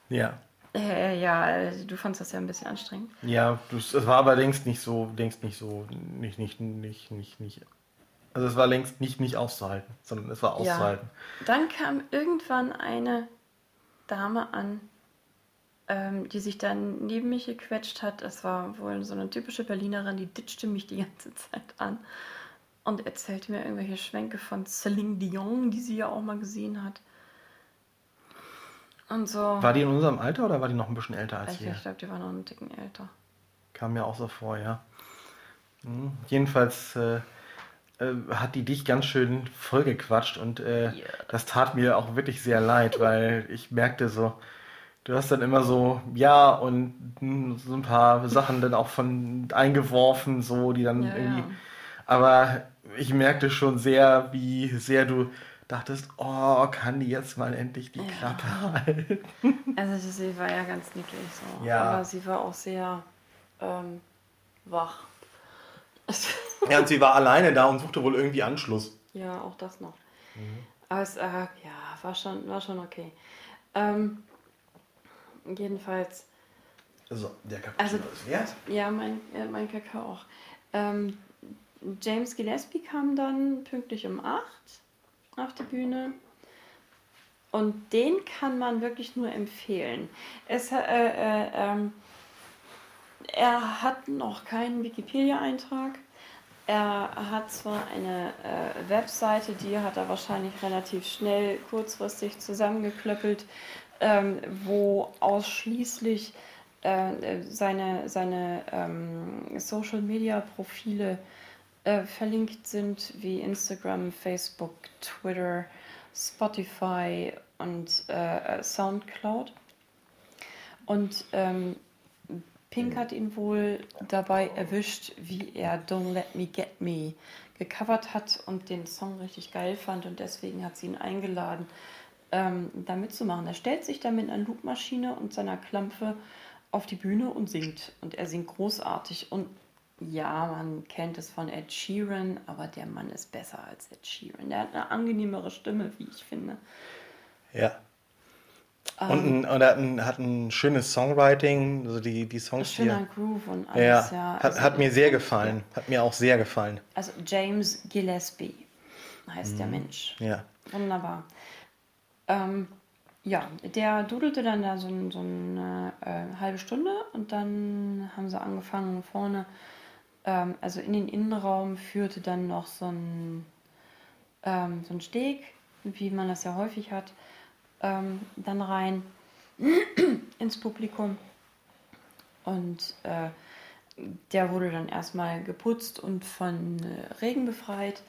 Ja. Äh, ja, du fandst das ja ein bisschen anstrengend. Ja, das, es war aber längst nicht so, längst nicht so, nicht, nicht, nicht, nicht, nicht. Also es war längst nicht nicht auszuhalten, sondern es war auszuhalten. Dann kam irgendwann eine Dame an, ähm, die sich dann neben mich gequetscht hat. Es war wohl so eine typische Berlinerin, die ditchte mich die ganze Zeit an und erzählte mir irgendwelche Schwänke von Celine Dion, die sie ja auch mal gesehen hat. Und so. War die in unserem Alter oder war die noch ein bisschen älter als wir? ich glaube, die war noch einen Ticken älter. Kam mir auch so vor, ja. Hm. Jedenfalls äh, hat die dich ganz schön vollgequatscht und äh, Ja. das tat mir auch wirklich sehr leid, weil ich merkte so, du hast dann immer so, ja, und so ein paar Sachen dann auch von eingeworfen, so, die dann Ja, irgendwie. ja. Aber ich merkte schon sehr, wie sehr du dachtest, oh, kann die jetzt mal endlich die Klappe halten? Also sie war ja ganz nicklig so. Ja. Aber sie war auch sehr ähm, wach. Ja, und sie war alleine da und suchte wohl irgendwie Anschluss. Ja, auch das noch. Aber es, äh, ja, war schon, war schon okay. Ähm, jedenfalls, So, der Cappuccino Also- ist wert. ja, mein, äh, mein Kakao auch. Ähm, James Gillespie kam dann pünktlich um 8 auf die Bühne. Und den kann man wirklich nur empfehlen. Es, äh, äh, ähm, er hat noch keinen Wikipedia-Eintrag. Er hat zwar eine äh, Webseite, die hat er wahrscheinlich relativ schnell, kurzfristig zusammengeklöppelt, ähm, wo ausschließlich äh, seine, seine ähm, Social-Media-Profile äh, verlinkt sind, wie Instagram, Facebook, Twitter, Spotify und äh, Soundcloud. Und ähm, Pink hat ihn wohl dabei erwischt, wie er Don't Let Me Get Me gecovert hat und den Song richtig geil fand und deswegen hat sie ihn eingeladen, ähm, da mitzumachen. Er stellt sich da mit einer Loopmaschine und seiner Klampfe auf die Bühne und singt. Und er singt großartig. Und ja, man kennt es von Ed Sheeran, aber der Mann ist besser als Ed Sheeran. Der hat eine angenehmere Stimme, wie ich finde. Ja. Und, ein, und er hat ein, hat ein schönes Songwriting, also die, die Songs, die Schöner er, Groove und ja, alles, ja. hat, Also- hat mir sehr gefallen. Hat mir auch sehr gefallen. Also James Gillespie heißt der Mensch. Ja. Wunderbar. Ähm, ja, der dudelte dann da so, ein- so eine äh, halbe Stunde und dann haben sie angefangen vorne, ähm, also in den Innenraum führte dann noch so ein, ähm, so ein Steg, wie man das ja häufig hat, ähm, dann rein ins Publikum. Und äh, der wurde dann erstmal geputzt und von äh, Regen befreit.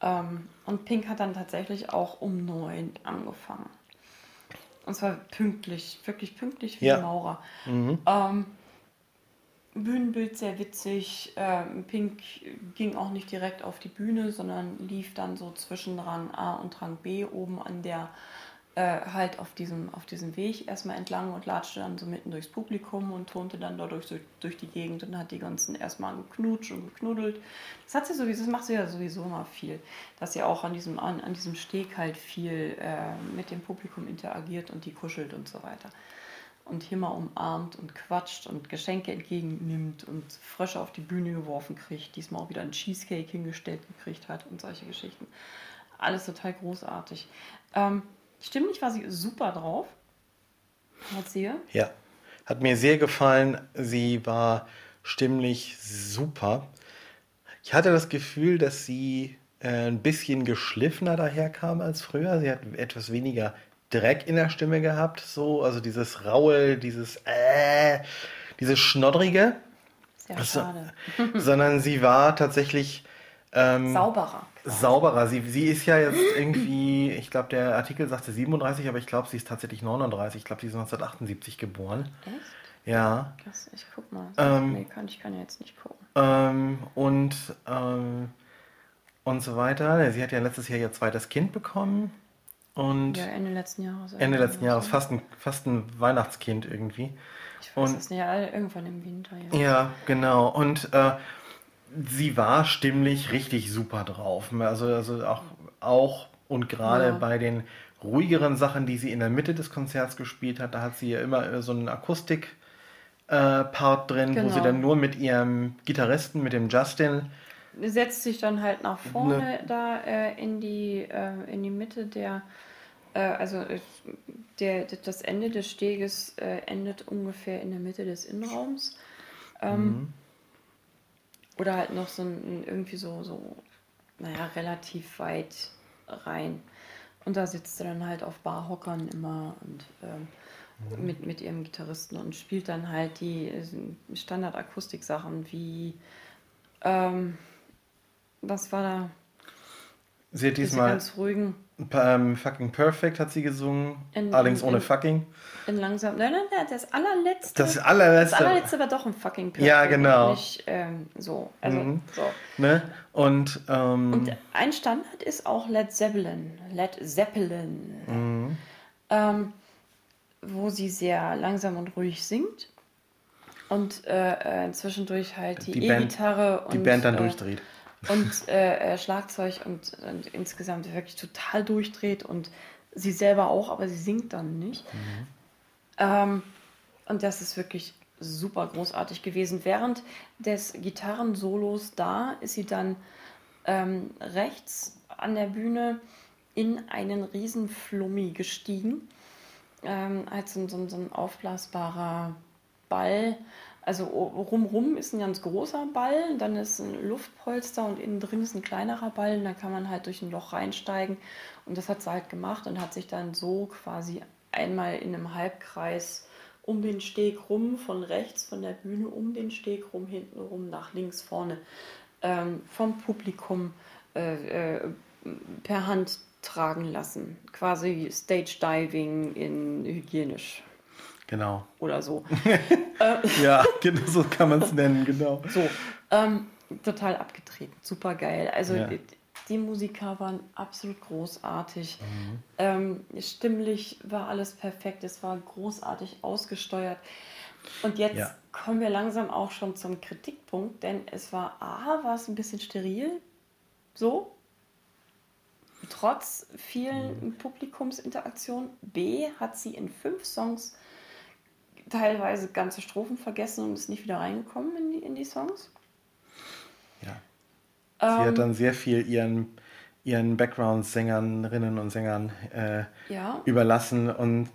Ähm, und Pink hat dann tatsächlich auch um neun angefangen. Und zwar pünktlich, wirklich pünktlich wie Ja. Maurer. Mhm. Ähm, Bühnenbild sehr witzig. Ähm, Pink ging auch nicht direkt auf die Bühne, sondern lief dann so zwischen Rang A und Rang B oben an der, äh, halt auf diesem, auf diesem Weg erstmal entlang und latschte dann so mitten durchs Publikum und turnte dann dadurch durch, durch die Gegend und hat die ganzen erstmal geknutscht und geknuddelt. Das hat sie sowieso, das macht sie ja sowieso immer viel, dass sie auch an diesem, an, an diesem Steg halt viel äh, mit dem Publikum interagiert und die kuschelt und so weiter und hier mal umarmt und quatscht und Geschenke entgegennimmt und Frösche auf die Bühne geworfen kriegt, diesmal auch wieder einen Cheesecake hingestellt gekriegt hat und solche Geschichten. Alles total großartig. Ähm, stimmlich war sie super drauf. Erzähl. Ja, hat mir sehr gefallen. Sie war stimmlich super. Ich hatte das Gefühl, dass sie äh, ein bisschen geschliffener daherkam als früher. Sie hat etwas weniger Dreck in der Stimme gehabt, so, also dieses raue, dieses äh, dieses schnoddrige, Sehr Also- schade. sondern sie war tatsächlich ähm, Sauberer. sauberer. Sie, sie ist ja jetzt irgendwie, ich glaube, der Artikel sagte 37, aber ich glaube, sie ist tatsächlich 39. Ich glaube, sie ist 1978 geboren. Echt? Ja. Krass, ich guck mal. Ähm, nee, kann, ich kann ja jetzt nicht gucken. Ähm, und, ähm, und so weiter. Sie hat ja letztes Jahr ihr zweites Kind bekommen. Und Ja, Ende letzten Jahres. Ende letzten Jahres fast ein, fast ein Weihnachtskind irgendwie. Ich weiß und- es nicht, ja, irgendwann im Winter, ja. Ja, genau. Und äh, sie war stimmlich richtig super drauf. Also, also auch, auch und gerade Ja. bei den ruhigeren Sachen, die sie in der Mitte des Konzerts gespielt hat, da hat sie ja immer äh, so einen Akustik. äh, drin, wo sie Genau. dann nur mit ihrem Gitarristen, mit dem Justin, setzt sich dann halt nach vorne Ne. da äh, in, die, äh, in die Mitte der, äh, also äh, der, das Ende des Steges endet ungefähr in der Mitte des Innenraums. Ähm, Mhm. Oder halt noch so ein, irgendwie so, so, naja, relativ weit rein. Und da sitzt sie dann halt auf Barhockern immer und ähm, mit, mit ihrem Gitarristen und spielt dann halt die äh, Standard-Akustik-Sachen wie, ähm, was war da? Sie hat Diese diesmal ganz ruhigen. Ähm, fucking Perfect hat sie gesungen. In, allerdings in, ohne in, fucking. In langsam. Nein, nein, nein, das allerletzte. Das allerletzte. Das allerletzte war doch ein fucking Perfect. Ja, genau. Nicht ähm, so. Also, mhm. so. Ne? Und, ähm, Und ein Standard ist auch Led Zeppelin. Led Zeppelin. Mhm. Ähm, wo sie sehr langsam und ruhig singt. Und äh, äh zwischendurch halt die E-Gitarre und. Die Band dann äh, durchdreht und äh, äh, Schlagzeug und, und, insgesamt wirklich total durchdreht und sie selber auch, aber sie singt dann nicht. Mhm. Ähm, und das ist wirklich super großartig gewesen. Während des Gitarrensolos da ist sie dann ähm, rechts an der Bühne in einen riesen Flummi gestiegen. Ähm, als so, so, so ein aufblasbarer Ball also rumrum ist ein ganz großer Ball, dann ist ein Luftpolster und innen drin ist ein kleinerer Ball. Und da kann man halt durch ein Loch reinsteigen. Und das hat sie halt gemacht und hat sich dann so quasi einmal in einem Halbkreis um den Steg rum, von rechts von der Bühne um den Steg rum, hinten rum, nach links, vorne, ähm, vom Publikum äh, äh, per Hand tragen lassen. Quasi Stage Diving in hygienisch. Genau. Oder so. ja, genau so kann man es nennen, genau. So, ähm, total abgetreten, super geil. Also ja. die, die, Musiker waren absolut großartig. Mhm. Ähm, stimmlich war alles perfekt, es war großartig ausgesteuert. Und jetzt ja. kommen wir langsam auch schon zum Kritikpunkt, denn es war A, war es ein bisschen steril, so, trotz vielen mhm. Publikumsinteraktionen. B, hat sie in fünf Songs teilweise ganze Strophen vergessen und ist nicht wieder reingekommen in die, in die Songs. Ja. Sie ähm, hat dann sehr viel ihren, ihren Background-Sängerinnen und Sängern äh, ja. überlassen und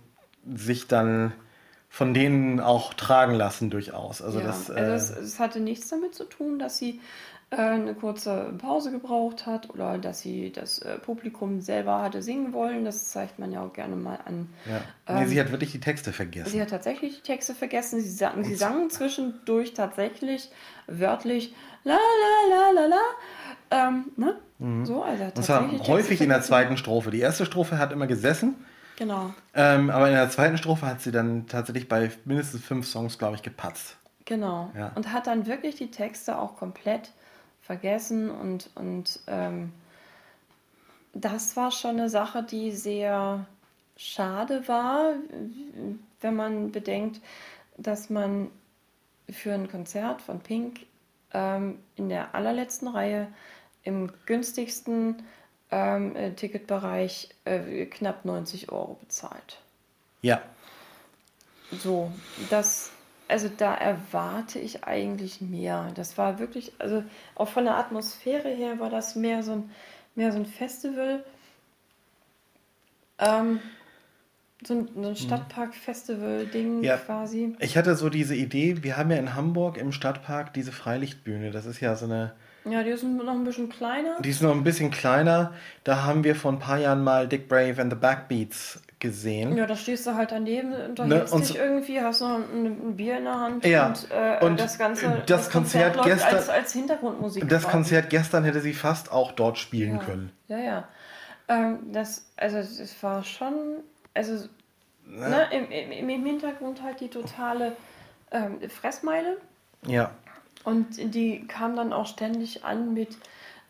sich dann von denen auch tragen lassen durchaus. Also, ja, das, äh, also es, es, hatte nichts damit zu tun, dass sie eine kurze Pause gebraucht hat oder dass sie das äh, Publikum selber hatte singen wollen. Das zeigt man ja auch gerne mal an. Ja. Nee, ähm, sie hat wirklich die Texte vergessen. Sie hat tatsächlich die Texte vergessen. Sie, sang, sie sangen zwischendurch tatsächlich wörtlich la la la la la. Ähm, ne? Mhm. So, also Und zwar häufig in der zweiten Strophe. Die erste Strophe hat immer gesessen. Genau. Ähm, aber in der zweiten Strophe hat sie dann tatsächlich bei mindestens fünf Songs, glaube ich, gepatzt. Genau. Ja. Und hat dann wirklich die Texte auch komplett vergessen und, und ähm, das war schon eine Sache, die sehr schade war, wenn man bedenkt, dass man für ein Konzert von Pink ähm, in der allerletzten Reihe im günstigsten ähm, äh, Ticketbereich äh, knapp 90 Euro bezahlt. Ja. So, das also da erwarte ich eigentlich mehr. Das war wirklich, also auch von der Atmosphäre her war das mehr so ein, mehr so ein Festival. Ähm, so ein, so ein mhm. Stadtpark-Festival-Ding ja, quasi. Ich hatte so diese Idee, wir haben ja in Hamburg im Stadtpark diese Freilichtbühne. Das ist ja so eine. Ja, die ist noch ein bisschen kleiner. Die ist noch ein bisschen kleiner. Da haben wir vor ein paar Jahren mal Dick Brave and the Backbeats gesehen. Ja, da stehst du halt daneben, unterhältst ne, dich irgendwie, hast noch ein, ein, Bier in der Hand ja, und, äh, und das ganze das, das Konzert, Konzert gestern als, als Hintergrundmusik. Das. Konzert gestern hätte sie fast auch dort spielen ja. können. Ja, ja. Ähm, das, also es war schon, also ja. ne, im, im, im, Hintergrund halt die totale ähm, Fressmeile. Ja. Und die kam dann auch ständig an mit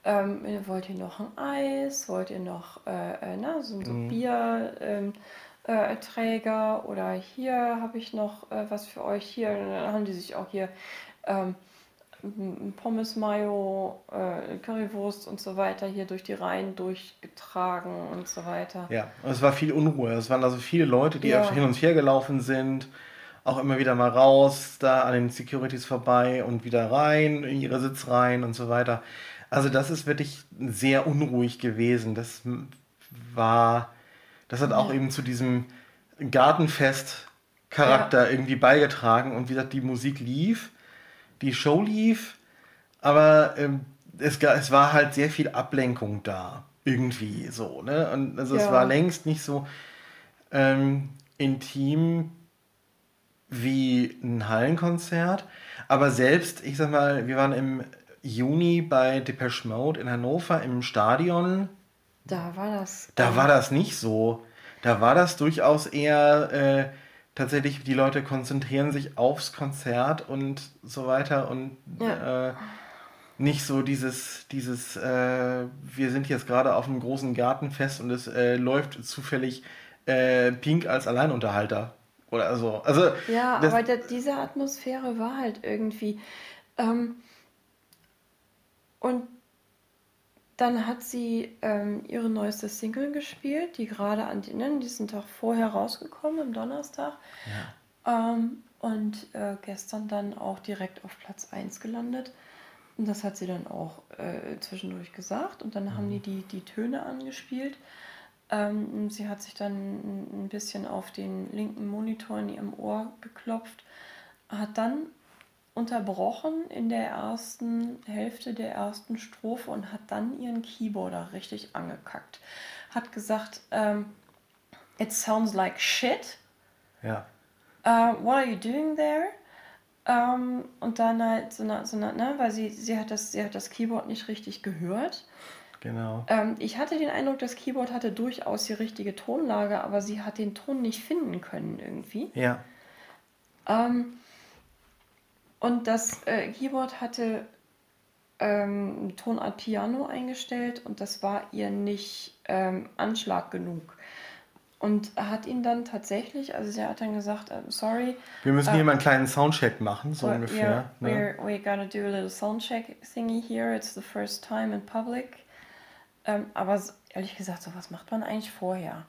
ähm, wollt ihr noch ein Eis? Wollt ihr noch äh, äh, na, so, so mhm. Bierträger? Ähm, äh, oder hier habe ich noch äh, was für euch. Hier dann haben die sich auch hier ähm, Pommes Mayo, äh, Currywurst und so weiter hier durch die Reihen durchgetragen und so weiter. Ja, und es war viel Unruhe. Es waren also viele Leute, die ja. hin und her gelaufen sind auch immer wieder mal raus, da an den Securities vorbei und wieder rein, in ihre Sitzreihen und so weiter. Also das ist wirklich sehr unruhig gewesen. Das war, das hat auch ja. eben zu diesem Gartenfest-Charakter ja. irgendwie beigetragen. Und wie gesagt, die Musik lief, die Show lief, aber ähm, es, es war halt sehr viel Ablenkung da. Irgendwie so, ne? Und also ja. es war längst nicht so ähm, intim wie ein Hallenkonzert. Aber selbst, ich sag mal, wir waren im Juni bei Depeche Mode in Hannover im Stadion. Da war das. Da war das nicht so. Da war das durchaus eher äh, tatsächlich, die Leute konzentrieren sich aufs Konzert und so weiter und Ja. äh, nicht so dieses, dieses, äh, wir sind jetzt gerade auf einem großen Gartenfest und es äh, läuft zufällig äh, Pink als Alleinunterhalter. Oder so. Also, Ja, aber da, diese Atmosphäre war halt irgendwie. Ähm, und dann hat sie ähm, ihre neueste Single gespielt, die gerade an die- ne, diesen Tag vorher rausgekommen, am Donnerstag. Ähm, und äh, gestern dann auch direkt auf Platz 1 gelandet. Und das hat sie dann auch äh, zwischendurch gesagt. Und dann haben die, die die Töne angespielt. Ähm, sie hat sich dann ein bisschen auf den linken Monitor in ihrem Ohr geklopft, hat dann unterbrochen in der ersten Hälfte der ersten Strophe und hat dann ihren Keyboarder richtig angekackt. Hat gesagt, ähm, it sounds like shit. ja. Uh, what are you doing there? Ähm, und dann halt so eine, so eine ne, weil sie, sie, hat das, sie hat das Keyboard nicht richtig gehört. Genau. Ähm, ich hatte den Eindruck, das Keyboard hatte durchaus die richtige Tonlage, aber sie hat den Ton nicht finden können irgendwie. Ja. Ähm, und das äh, Keyboard hatte ähm, Tonart Piano eingestellt und das war ihr nicht ähm, Anschlag genug. Und hat ihn dann tatsächlich, also sie hat dann gesagt, ähm, sorry, Wir müssen Äh, hier mal einen kleinen Soundcheck machen, so ungefähr. Yeah, ne? we're, we gotta do a little soundcheck thingy here. It's the first time in public. Ähm, aber ehrlich gesagt, sowas macht man eigentlich vorher.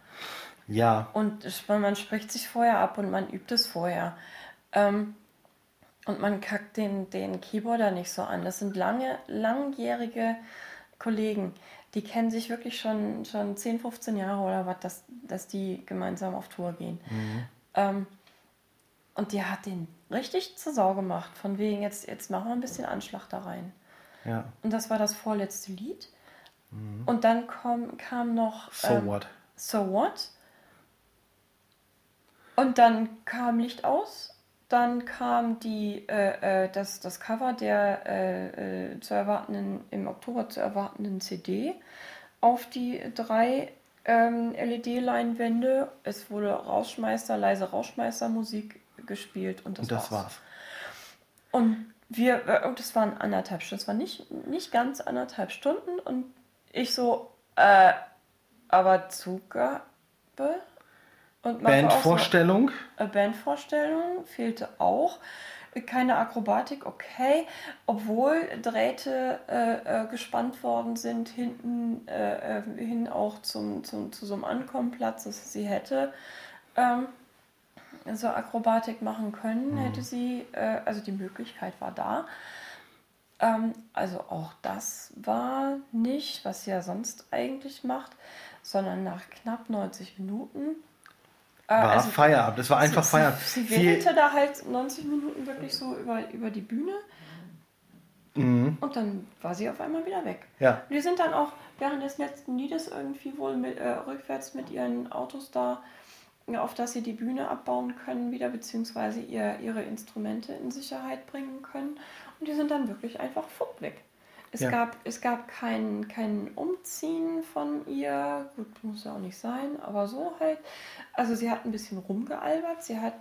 Ja. Und man spricht sich vorher ab und man übt es vorher. Ähm, und man kackt den, den Keyboarder nicht so an. Das sind lange, langjährige Kollegen. Die kennen sich wirklich schon, schon 10, 15 Jahre oder was, dass, dass die gemeinsam auf Tour gehen. Ähm, und die hat den richtig zur Sau gemacht. Von wegen, jetzt, jetzt machen wir ein bisschen Anschlag da rein. Ja. Und das war das vorletzte Lied. Und dann kom, kam noch So ähm, what? So What? Und dann kam Licht aus. Dann kam die, äh, äh, das, das Cover der äh, äh, zu erwartenden, im Oktober zu erwartenden CD auf die drei ähm, LED-Leinwände. Es wurde Rauschmeister, leise Rauschmeistermusik gespielt und das, Und das war's. war's. Und wir, äh, und das waren anderthalb Stunden, das war nicht, nicht ganz anderthalb Stunden und ich so, äh, aber Zugabe und Bandvorstellung. So, äh, Bandvorstellung fehlte auch. Keine Akrobatik, okay. Obwohl Drähte äh, äh, gespannt worden sind, hinten äh, äh, hin auch zum, zum, zu so einem Ankommenplatz, dass sie hätte ähm, so Akrobatik machen können, hätte sie, äh, also die Möglichkeit war da. Ähm, also auch das war nicht, was sie ja sonst eigentlich macht, sondern nach knapp 90 Minuten. Äh, War also Feierabend. Das war einfach sie, Feierabend. Sie, sie wedelte da halt 90 Minuten wirklich so über, über die Bühne Mhm. und dann war sie auf einmal wieder weg. Ja. Und die sind dann auch während des letzten Liedes irgendwie wohl mit, äh, rückwärts mit ihren Autos da, auf dass sie die Bühne abbauen können wieder, beziehungsweise ihr, ihre Instrumente in Sicherheit bringen können. Und die sind dann wirklich einfach weg. Es Ja. gab, es gab kein, kein Umziehen von ihr, gut, muss ja auch nicht sein, aber so halt. Also sie hat ein bisschen rumgealbert, sie hat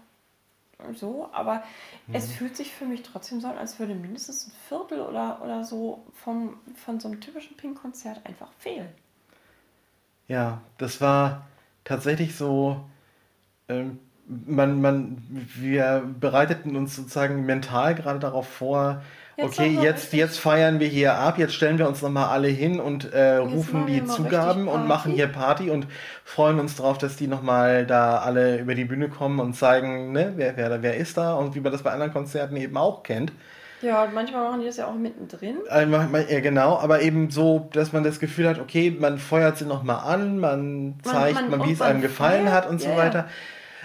so, aber es fühlt sich für mich trotzdem so an, als würde mindestens ein Viertel oder, oder so vom, von so einem typischen Pink-Konzert einfach fehlen. Ja, das war tatsächlich so. Ähm, man, man, wir bereiteten uns sozusagen mental gerade darauf vor, Jetzt okay, jetzt, jetzt feiern wir hier ab, jetzt stellen wir uns nochmal alle hin und äh, rufen die Zugaben und machen hier Party und freuen uns drauf, dass die nochmal da alle über die Bühne kommen und zeigen, ne, wer, wer, wer ist da und wie man das bei anderen Konzerten eben auch kennt. Ja, und manchmal machen die das ja auch mittendrin. Mal- ja, genau, aber eben so, dass man das Gefühl hat, okay, man feuert sie nochmal an, man zeigt, man- man, wie und es man einem gefallen feiert, hat und so ja, ja. weiter.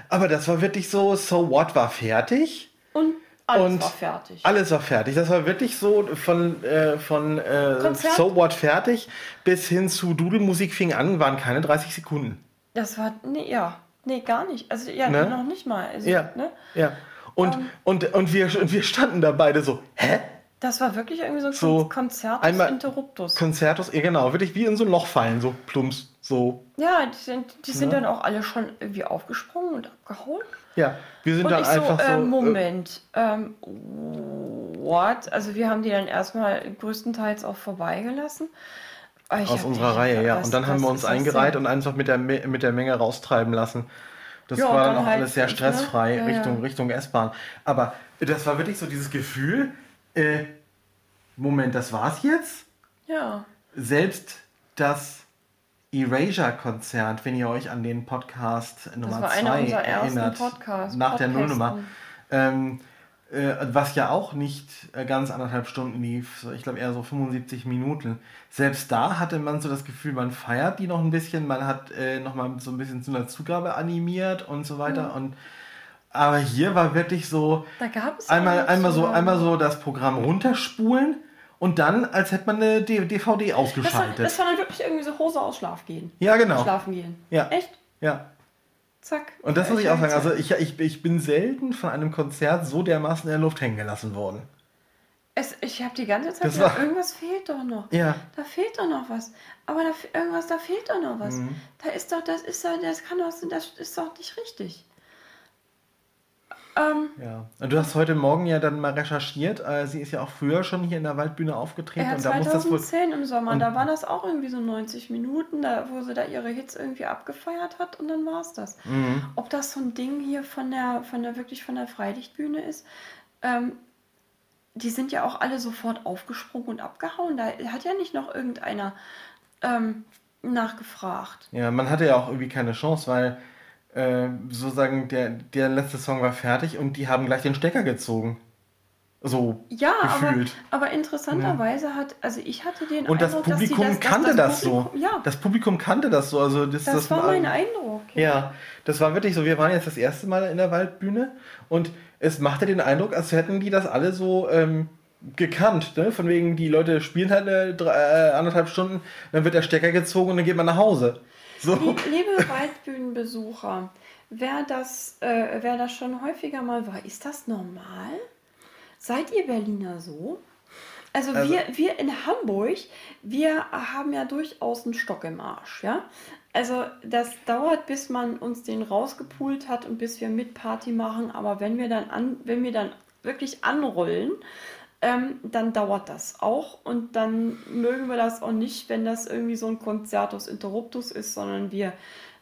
Aber das war wirklich so, so what war fertig. Und alles Und war fertig. Alles war fertig. Das war wirklich so von, äh, von äh, Konzert- So What fertig bis hin zu Dudelmusik fing an, waren keine 30 Sekunden. Das war, nee, ja, nee, gar nicht. Also, ja, Ne? noch nicht mal. Also, Ja. Ne? Ja. Und, Ähm. und, und, wir, und wir standen da beide so, hä? Das war wirklich irgendwie so ein So, Konzert einmal- Interruptus. Konzertus, ja genau, wirklich wie in so ein Loch fallen, so plumps, so. Ja, die sind, die sind Ja. dann auch alle schon irgendwie aufgesprungen und abgehauen. Ja, wir sind Und dann einfach so, äh, äh, Moment, ähm, what? Also wir haben die dann erstmal größtenteils auch vorbeigelassen. Ich aus unserer Reihe, ja. was- Und dann haben wir uns eingereiht und einfach mit der, Me- mit der Menge raustreiben lassen. Das Ja, war dann dann auch halt, alles sehr ne? stressfrei Ja, Richtung. Richtung S-Bahn. Aber das war wirklich so dieses Gefühl, äh, Moment, das war's jetzt? Ja. Selbst das Erasure-Konzert, wenn ihr euch an den Podcast Nummer war 2 einer unserer ersten erinnert, Podcast- nach der. Nullnummer, ähm, äh, was ja auch nicht äh, ganz anderthalb Stunden lief, ich glaube eher so 75 Minuten. Selbst da hatte man so das Gefühl, man feiert die noch ein bisschen, man hat äh, noch mal so ein bisschen zu einer Zugabe animiert und so weiter. Mhm. Und aber hier war wirklich so einmal, einmal so einmal so das Programm runterspulen und dann, als hätte man eine DVD ausgeschaltet. das war dann wirklich irgendwie so Hose aus Schlaf gehen. ja, genau. Schlafen gehen. Ja. Echt? Ja. Zack. Und das muss ich auch sagen. Also ich, ich, ich bin selten von einem Konzert so dermaßen in der Luft hängen gelassen worden. Es, ich habe die ganze Zeit gedacht, war- irgendwas fehlt doch noch. Ja. Da fehlt doch noch was. Aber da, irgendwas, da fehlt doch noch was. Mhm. Da ist doch, das ist doch, das kann doch, das ist doch nicht richtig. Ähm, Ja. Und du hast heute Morgen ja dann mal recherchiert. Äh, sie ist ja auch früher schon hier in der Waldbühne aufgetreten. ja, und da muss das wohl. 2010 im Sommer, da war das auch irgendwie so 90 Minuten, da, wo sie da ihre Hits irgendwie abgefeiert hat und dann war es das. Mhm. Ob das so ein Ding hier von der, von der wirklich von der Freilichtbühne ist, ähm, die sind ja auch alle sofort aufgesprungen und abgehauen. Da hat ja nicht noch irgendeiner ähm, nachgefragt. Ja, man hatte ja auch irgendwie keine Chance, weil äh, sozusagen der, der letzte Song war fertig und die haben gleich den Stecker gezogen. So Ja, aber, gefühlt. aber interessanterweise hat, also ich hatte den Und das Eindruck, dass Publikum das, kannte das, Publikum, so. Ja, Das Publikum kannte das so. Also das, das, war mein Eindruck. Ja, das war wirklich so. Wir waren jetzt das erste Mal in der Waldbühne und es machte den Eindruck, als hätten die das alle so ähm, gekannt. Ne? Von wegen, die Leute spielen halt eine, drei, äh, anderthalb Stunden, dann wird der Stecker gezogen und dann geht man nach Hause. So. Lie- Liebe Waldbühnenbesucher, wer das, äh, wer das schon häufiger mal war, ist das normal? Seid ihr Berliner so? Also, Also- wir, wir in Hamburg, wir haben ja durchaus einen Stock im Arsch, ja? Also das dauert, bis man uns den rausgepult hat und bis wir mit Party machen, aber wenn wir dann an, wenn wir dann wirklich anrollen, ähm, dann dauert das auch und dann mögen wir das auch nicht, wenn das irgendwie so ein Concertus Interruptus ist, sondern wir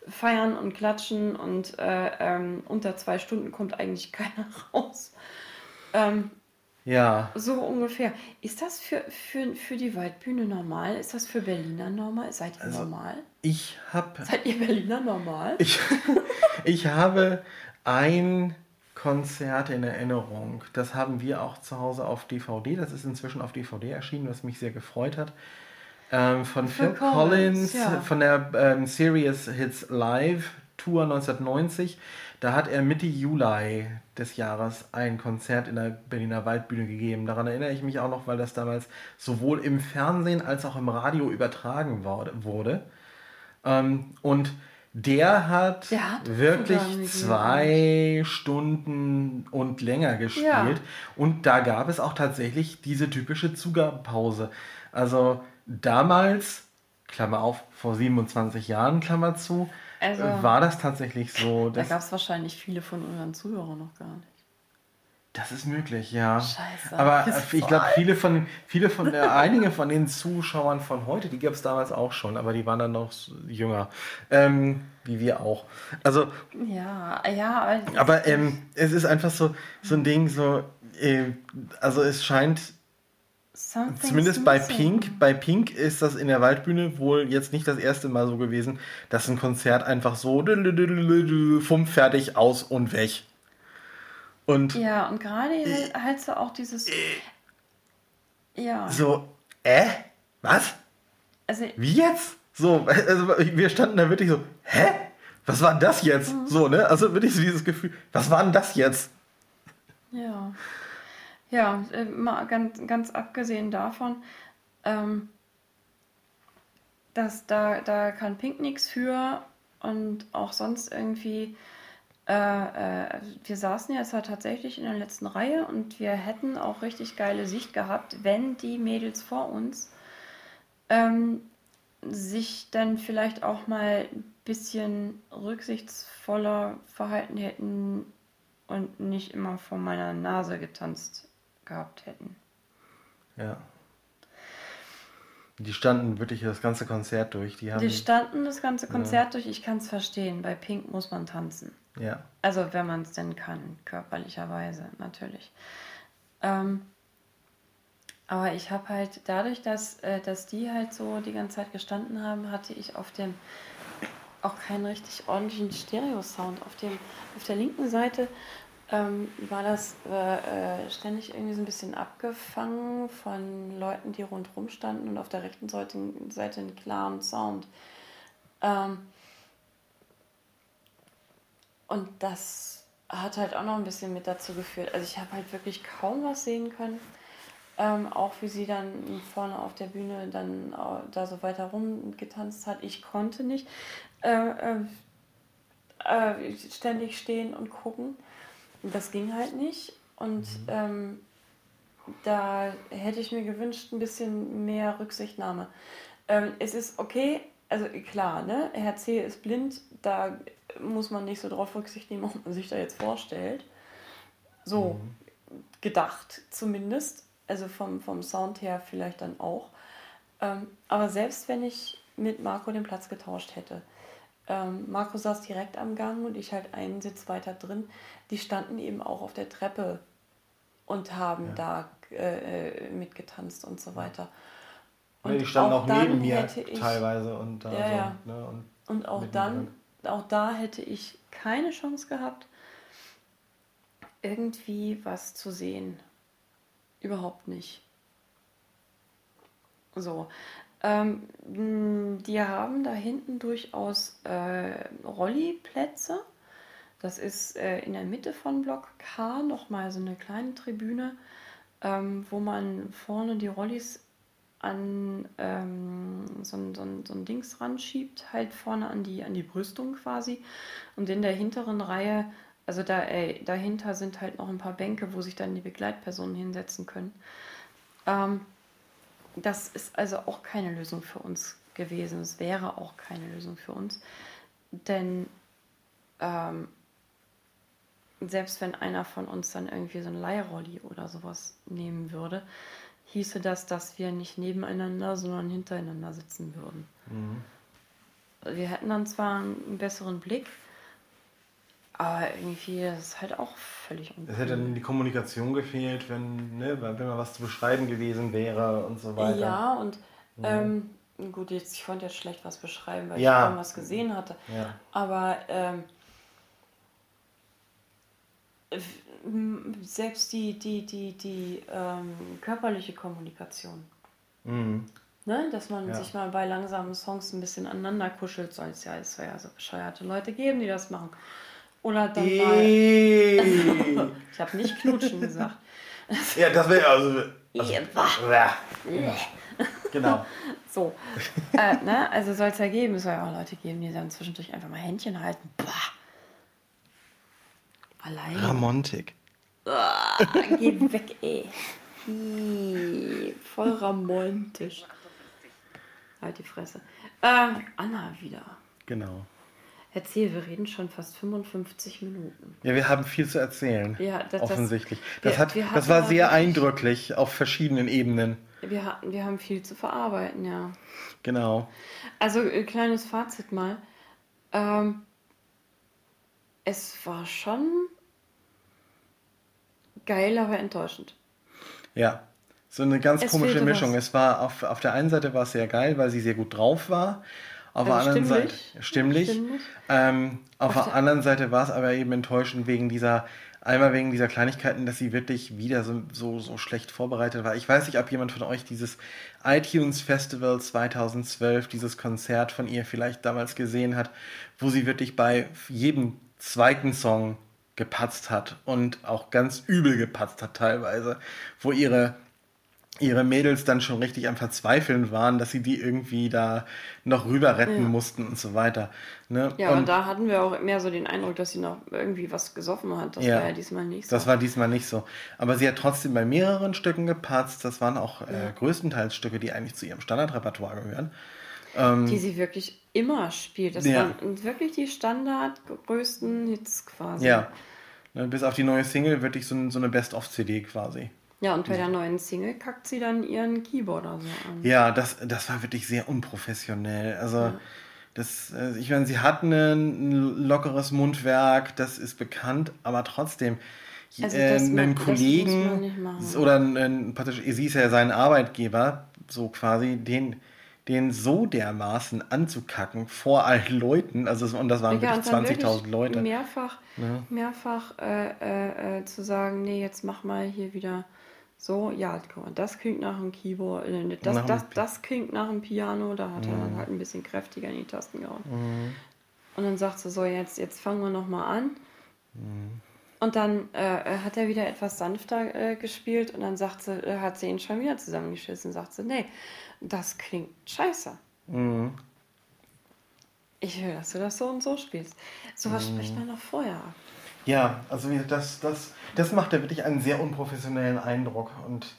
feiern und klatschen und äh, ähm, unter zwei Stunden kommt eigentlich keiner raus. Ähm, Ja. so ungefähr. Ist das für, für, für die Waldbühne normal? Ist das für Berliner normal? Seid ihr Also- normal? Ich habe Seid ihr Berliner normal? ich, ich habe ein Konzert in Erinnerung. Das haben wir auch zu Hause auf DVD. Das ist inzwischen auf DVD erschienen, was mich sehr gefreut hat. Ähm, von Phil, Phil Collins, Collins, ja. von der ähm, Serious Hits Live Tour 1990. Da hat er Mitte Juli des Jahres ein Konzert in der Berliner Waldbühne gegeben. Daran erinnere ich mich auch noch, weil das damals sowohl im Fernsehen als auch im Radio übertragen wurde. wurde. Ähm, und der hat, Der hat wirklich zwei Stunden und länger gespielt. Ja. Und da gab es auch tatsächlich diese typische Zugabpause. Also damals, Klammer auf, vor 27 Jahren, Klammer zu, Also- war das tatsächlich so. Da gab es wahrscheinlich viele von unseren Zuhörern noch gar nicht. Das ist möglich, ja. Scheiße. Aber ich glaube, viele von, viele von der, einige von den Zuschauern von heute, die gab es damals auch schon, aber die waren dann noch jünger. Ähm, wie wir auch. Also, Ja, ja, aber, aber ähm, es ist einfach so, so ein Ding, so, äh, also es scheint, something's zumindest bei. Pink, bei Pink ist das in der Waldbühne wohl jetzt nicht das erste Mal so gewesen, dass ein Konzert einfach so fumm, fertig, aus und weg. Und Ja, und gerade halt, halt so auch dieses. Ja, so, äh? Was? also Wie jetzt? So, also wir standen da wirklich so, hä? Was war denn das jetzt? So, ne? Also wirklich so dieses Gefühl, was war denn das jetzt? Ja. Ja, äh, mal ganz, ganz abgesehen davon, ähm, dass da, da kann Pink nichts für und auch sonst irgendwie äh, äh, wir saßen ja zwar tatsächlich in der letzten Reihe und wir hätten auch richtig geile Sicht gehabt, wenn die Mädels vor uns ähm, sich dann vielleicht auch mal ein bisschen rücksichtsvoller verhalten hätten und nicht immer vor meiner Nase getanzt gehabt hätten. Ja. Die standen wirklich das ganze Konzert durch. Die, haben, die standen das ganze Konzert ja. durch. Ich kann es verstehen. Bei Pink muss man tanzen. Ja. Also wenn man es denn kann, körperlicherweise natürlich. Ähm, aber ich habe halt dadurch, dass, äh, dass die halt so die ganze Zeit gestanden haben, hatte ich auf dem auch keinen richtig ordentlichen Stereo-Sound. Auf, auf der linken Seite ähm, war das äh, äh, ständig irgendwie so ein bisschen abgefangen von Leuten, die rundherum standen und auf der rechten Seite, Seite einen klaren Sound. Ähm, und das hat halt auch noch ein bisschen mit dazu geführt. Also ich habe halt wirklich kaum was sehen können. Ähm, auch wie sie dann vorne auf der Bühne dann da so weiter rumgetanzt hat. Ich konnte nicht äh, äh, äh ständig stehen und gucken. Das ging halt nicht. Und mhm. ähm, da hätte ich mir gewünscht, ein bisschen mehr Rücksichtnahme. Ähm, es ist okay, also klar, ne? Herr C. ist blind, da muss man nicht so drauf Rücksicht nehmen, ob man sich da jetzt vorstellt. So mhm. gedacht zumindest. Also vom, vom Sound her vielleicht dann auch. Ähm, aber selbst wenn ich mit Marco den Platz getauscht hätte, ähm, Marco saß direkt am Gang und ich halt einen Sitz weiter drin. Die standen eben auch auf der Treppe und haben ja. da äh, mitgetanzt und so weiter. Und ja, die standen auch, auch neben mir teilweise und, ja, so. Ne, und, und auch dann, auch da hätte ich keine Chance gehabt, irgendwie was zu sehen. Überhaupt nicht. So. Ähm, die haben da hinten durchaus äh, Rolliplätze. Das ist äh, in der Mitte von Block K nochmal so eine kleine Tribüne, ähm, wo man vorne die Rollis an ähm, so, ein, so, ein, so ein Dings ranschiebt, halt vorne an die, an die Brüstung quasi. Und in der hinteren Reihe, also da, äh, dahinter sind halt noch ein paar Bänke, wo sich dann die Begleitpersonen hinsetzen können. Ähm, das ist also auch keine Lösung für uns gewesen. Es wäre auch keine Lösung für uns. Denn ähm, selbst wenn einer von uns dann irgendwie so ein Leihrolli oder sowas nehmen würde, hieße das, dass wir nicht nebeneinander, sondern hintereinander sitzen würden. Mhm. Wir hätten dann zwar einen besseren Blick, aber irgendwie ist es halt auch völlig uncool. Es hätte dann die Kommunikation gefehlt, wenn, ne, wenn mal was zu beschreiben gewesen wäre und so weiter. Ja, und ja. Ähm, gut, jetzt, ich konnte jetzt schlecht was beschreiben, weil ja. ich kaum was gesehen hatte. Ja. Aber ähm, selbst die, die, die, die ähm, körperliche Kommunikation. Mhm. Ne? Dass man ja. sich mal bei langsamen Songs ein bisschen aneinander kuschelt, soll es ja, es soll ja so bescheuerte Leute geben, die das machen. Oder dann mal. ich habe nicht knutschen gesagt. ja, das wäre also. also ja. genau. So. äh, ne? Also soll es ja geben. Es soll ja auch Leute geben, die dann zwischendurch einfach mal Händchen halten. Bah. Allein. Ramontik. Ah, geh weg, ey. Hi, voll ramontisch. Halt die Fresse. Äh, Anna wieder. Genau. Erzähl, wir reden schon fast 55 Minuten. Ja, wir haben viel zu erzählen. Ja, das, offensichtlich. Das, wir, hat, wir das war sehr eindrücklich auf verschiedenen Ebenen. Wir, hatten, wir haben viel zu verarbeiten, ja. Genau. Also, ein äh, kleines Fazit mal. Ähm, es war schon geil, aber enttäuschend. Ja, so eine ganz es komische Mischung. Was. Es war auf, auf der einen Seite war es sehr geil, weil sie sehr gut drauf war. Auf also der anderen stimmlich. Seite stimmlich. stimmlich. Ähm, auf, auf der anderen Seite war es aber eben enttäuschend wegen dieser, einmal wegen dieser Kleinigkeiten, dass sie wirklich wieder so, so, so schlecht vorbereitet war. Ich weiß nicht, ob jemand von euch dieses iTunes Festival 2012, dieses Konzert von ihr vielleicht damals gesehen hat, wo sie wirklich bei jedem zweiten Song gepatzt hat und auch ganz übel gepatzt hat teilweise, wo ihre ihre Mädels dann schon richtig am Verzweifeln waren, dass sie die irgendwie da noch rüber retten Ja. mussten und so weiter. Ne? Ja, und und da hatten wir auch mehr so den Eindruck, dass sie noch irgendwie was gesoffen hat. Das Ja. war ja diesmal nicht so. das war diesmal nicht so. Aber sie hat trotzdem bei mehreren Stücken gepatzt. Das waren auch äh, größtenteils Stücke, die eigentlich zu ihrem Standardrepertoire gehören. Ähm, die sie wirklich immer spielt. Das Ja. waren wirklich die standardgrößten Hits quasi. ja. Ne, bis auf die neue Single wirklich so, so eine Best-of-CD quasi. Ja, und bei der neuen Single kackt sie dann ihren Keyboarder so an. Ja, das, das war wirklich sehr unprofessionell. Also, das, äh, ich meine, sie hat ein lockeres Mundwerk, das ist bekannt, aber trotzdem, Also äh, einen Kollegen oder einen, praktisch, sie ist ja sein Arbeitgeber, so quasi, den, den so dermaßen anzukacken vor allen Leuten, also und das waren Ja, wirklich und dann 20.000 wirklich Leute. Mehrfach, Ja. mehrfach äh, äh, äh, zu sagen, nee, jetzt mach mal hier wieder so, ja, das klingt nach einem Keyboard, äh, das, Nach das, das klingt nach einem Piano, da hat er dann halt ein bisschen kräftiger in die Tasten gehauen. Und dann sagt sie so, jetzt, jetzt fangen wir nochmal an. Und dann äh, hat er wieder etwas sanfter äh, gespielt und dann sagt sie, äh, hat sie ihn schon wieder zusammengeschissen. Sagt sie, nee, das klingt scheiße. Mhm. Ich will, dass du das so und so spielst. Sowas spricht man noch vorher ab. Ja, also das, das, das macht ja wirklich einen sehr unprofessionellen Eindruck und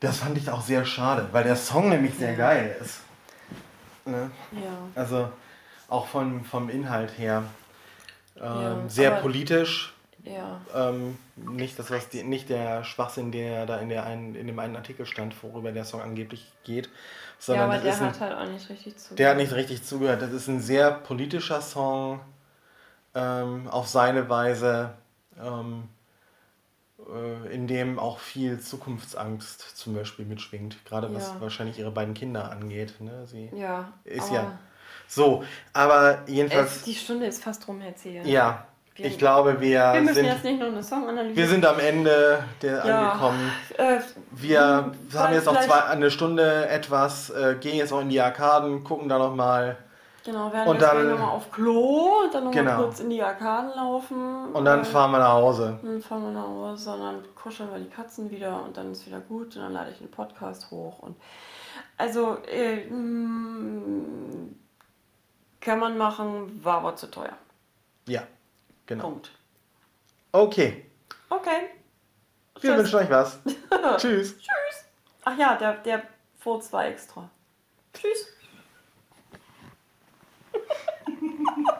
das fand ich auch sehr schade, weil der Song nämlich sehr geil ist. Ne? Ja. Also auch vom, vom Inhalt her. Ähm, Ja, sehr politisch. Ja. Ähm, nicht das, was die, nicht der Schwachsinn, der da in, der einen, in dem einen Artikel stand, worüber der Song angeblich geht, Ja, sondern aber das der ist ein, hat halt auch nicht richtig zu. der hat nicht richtig zugehört. Das ist ein sehr politischer Song, ähm, auf seine Weise, ähm, äh, in dem auch viel Zukunftsangst zum Beispiel mitschwingt. Gerade was Ja. wahrscheinlich ihre beiden Kinder angeht. Ne? Sie Ja. ist aber ja so, aber jedenfalls, Es, die Stunde ist fast rum erzählt. ja, Wir- ich glaube, wir, Wir müssen sind, jetzt nicht noch eine Songanalyse. wir sind am Ende der Ja. angekommen. Äh, Wir haben jetzt noch zwei, eine Stunde etwas, äh, gehen jetzt auch in die Arkaden, gucken da noch mal Genau, werden Und wir dann- nochmal auf Klo, dann nochmal Genau. kurz in die Arkaden laufen. und dann fahren wir nach Hause. Dann fahren wir nach Hause und dann kuscheln wir die Katzen wieder und dann ist wieder gut und dann lade ich den Podcast hoch. Und also äh, mm, kann man machen, war aber zu teuer. Ja, Genau. Punkt. Okay. Okay. Wir Tschüss. wünschen euch was. Tschüss. Tschüss. Ach ja, der, der Furz war extra. Tschüss.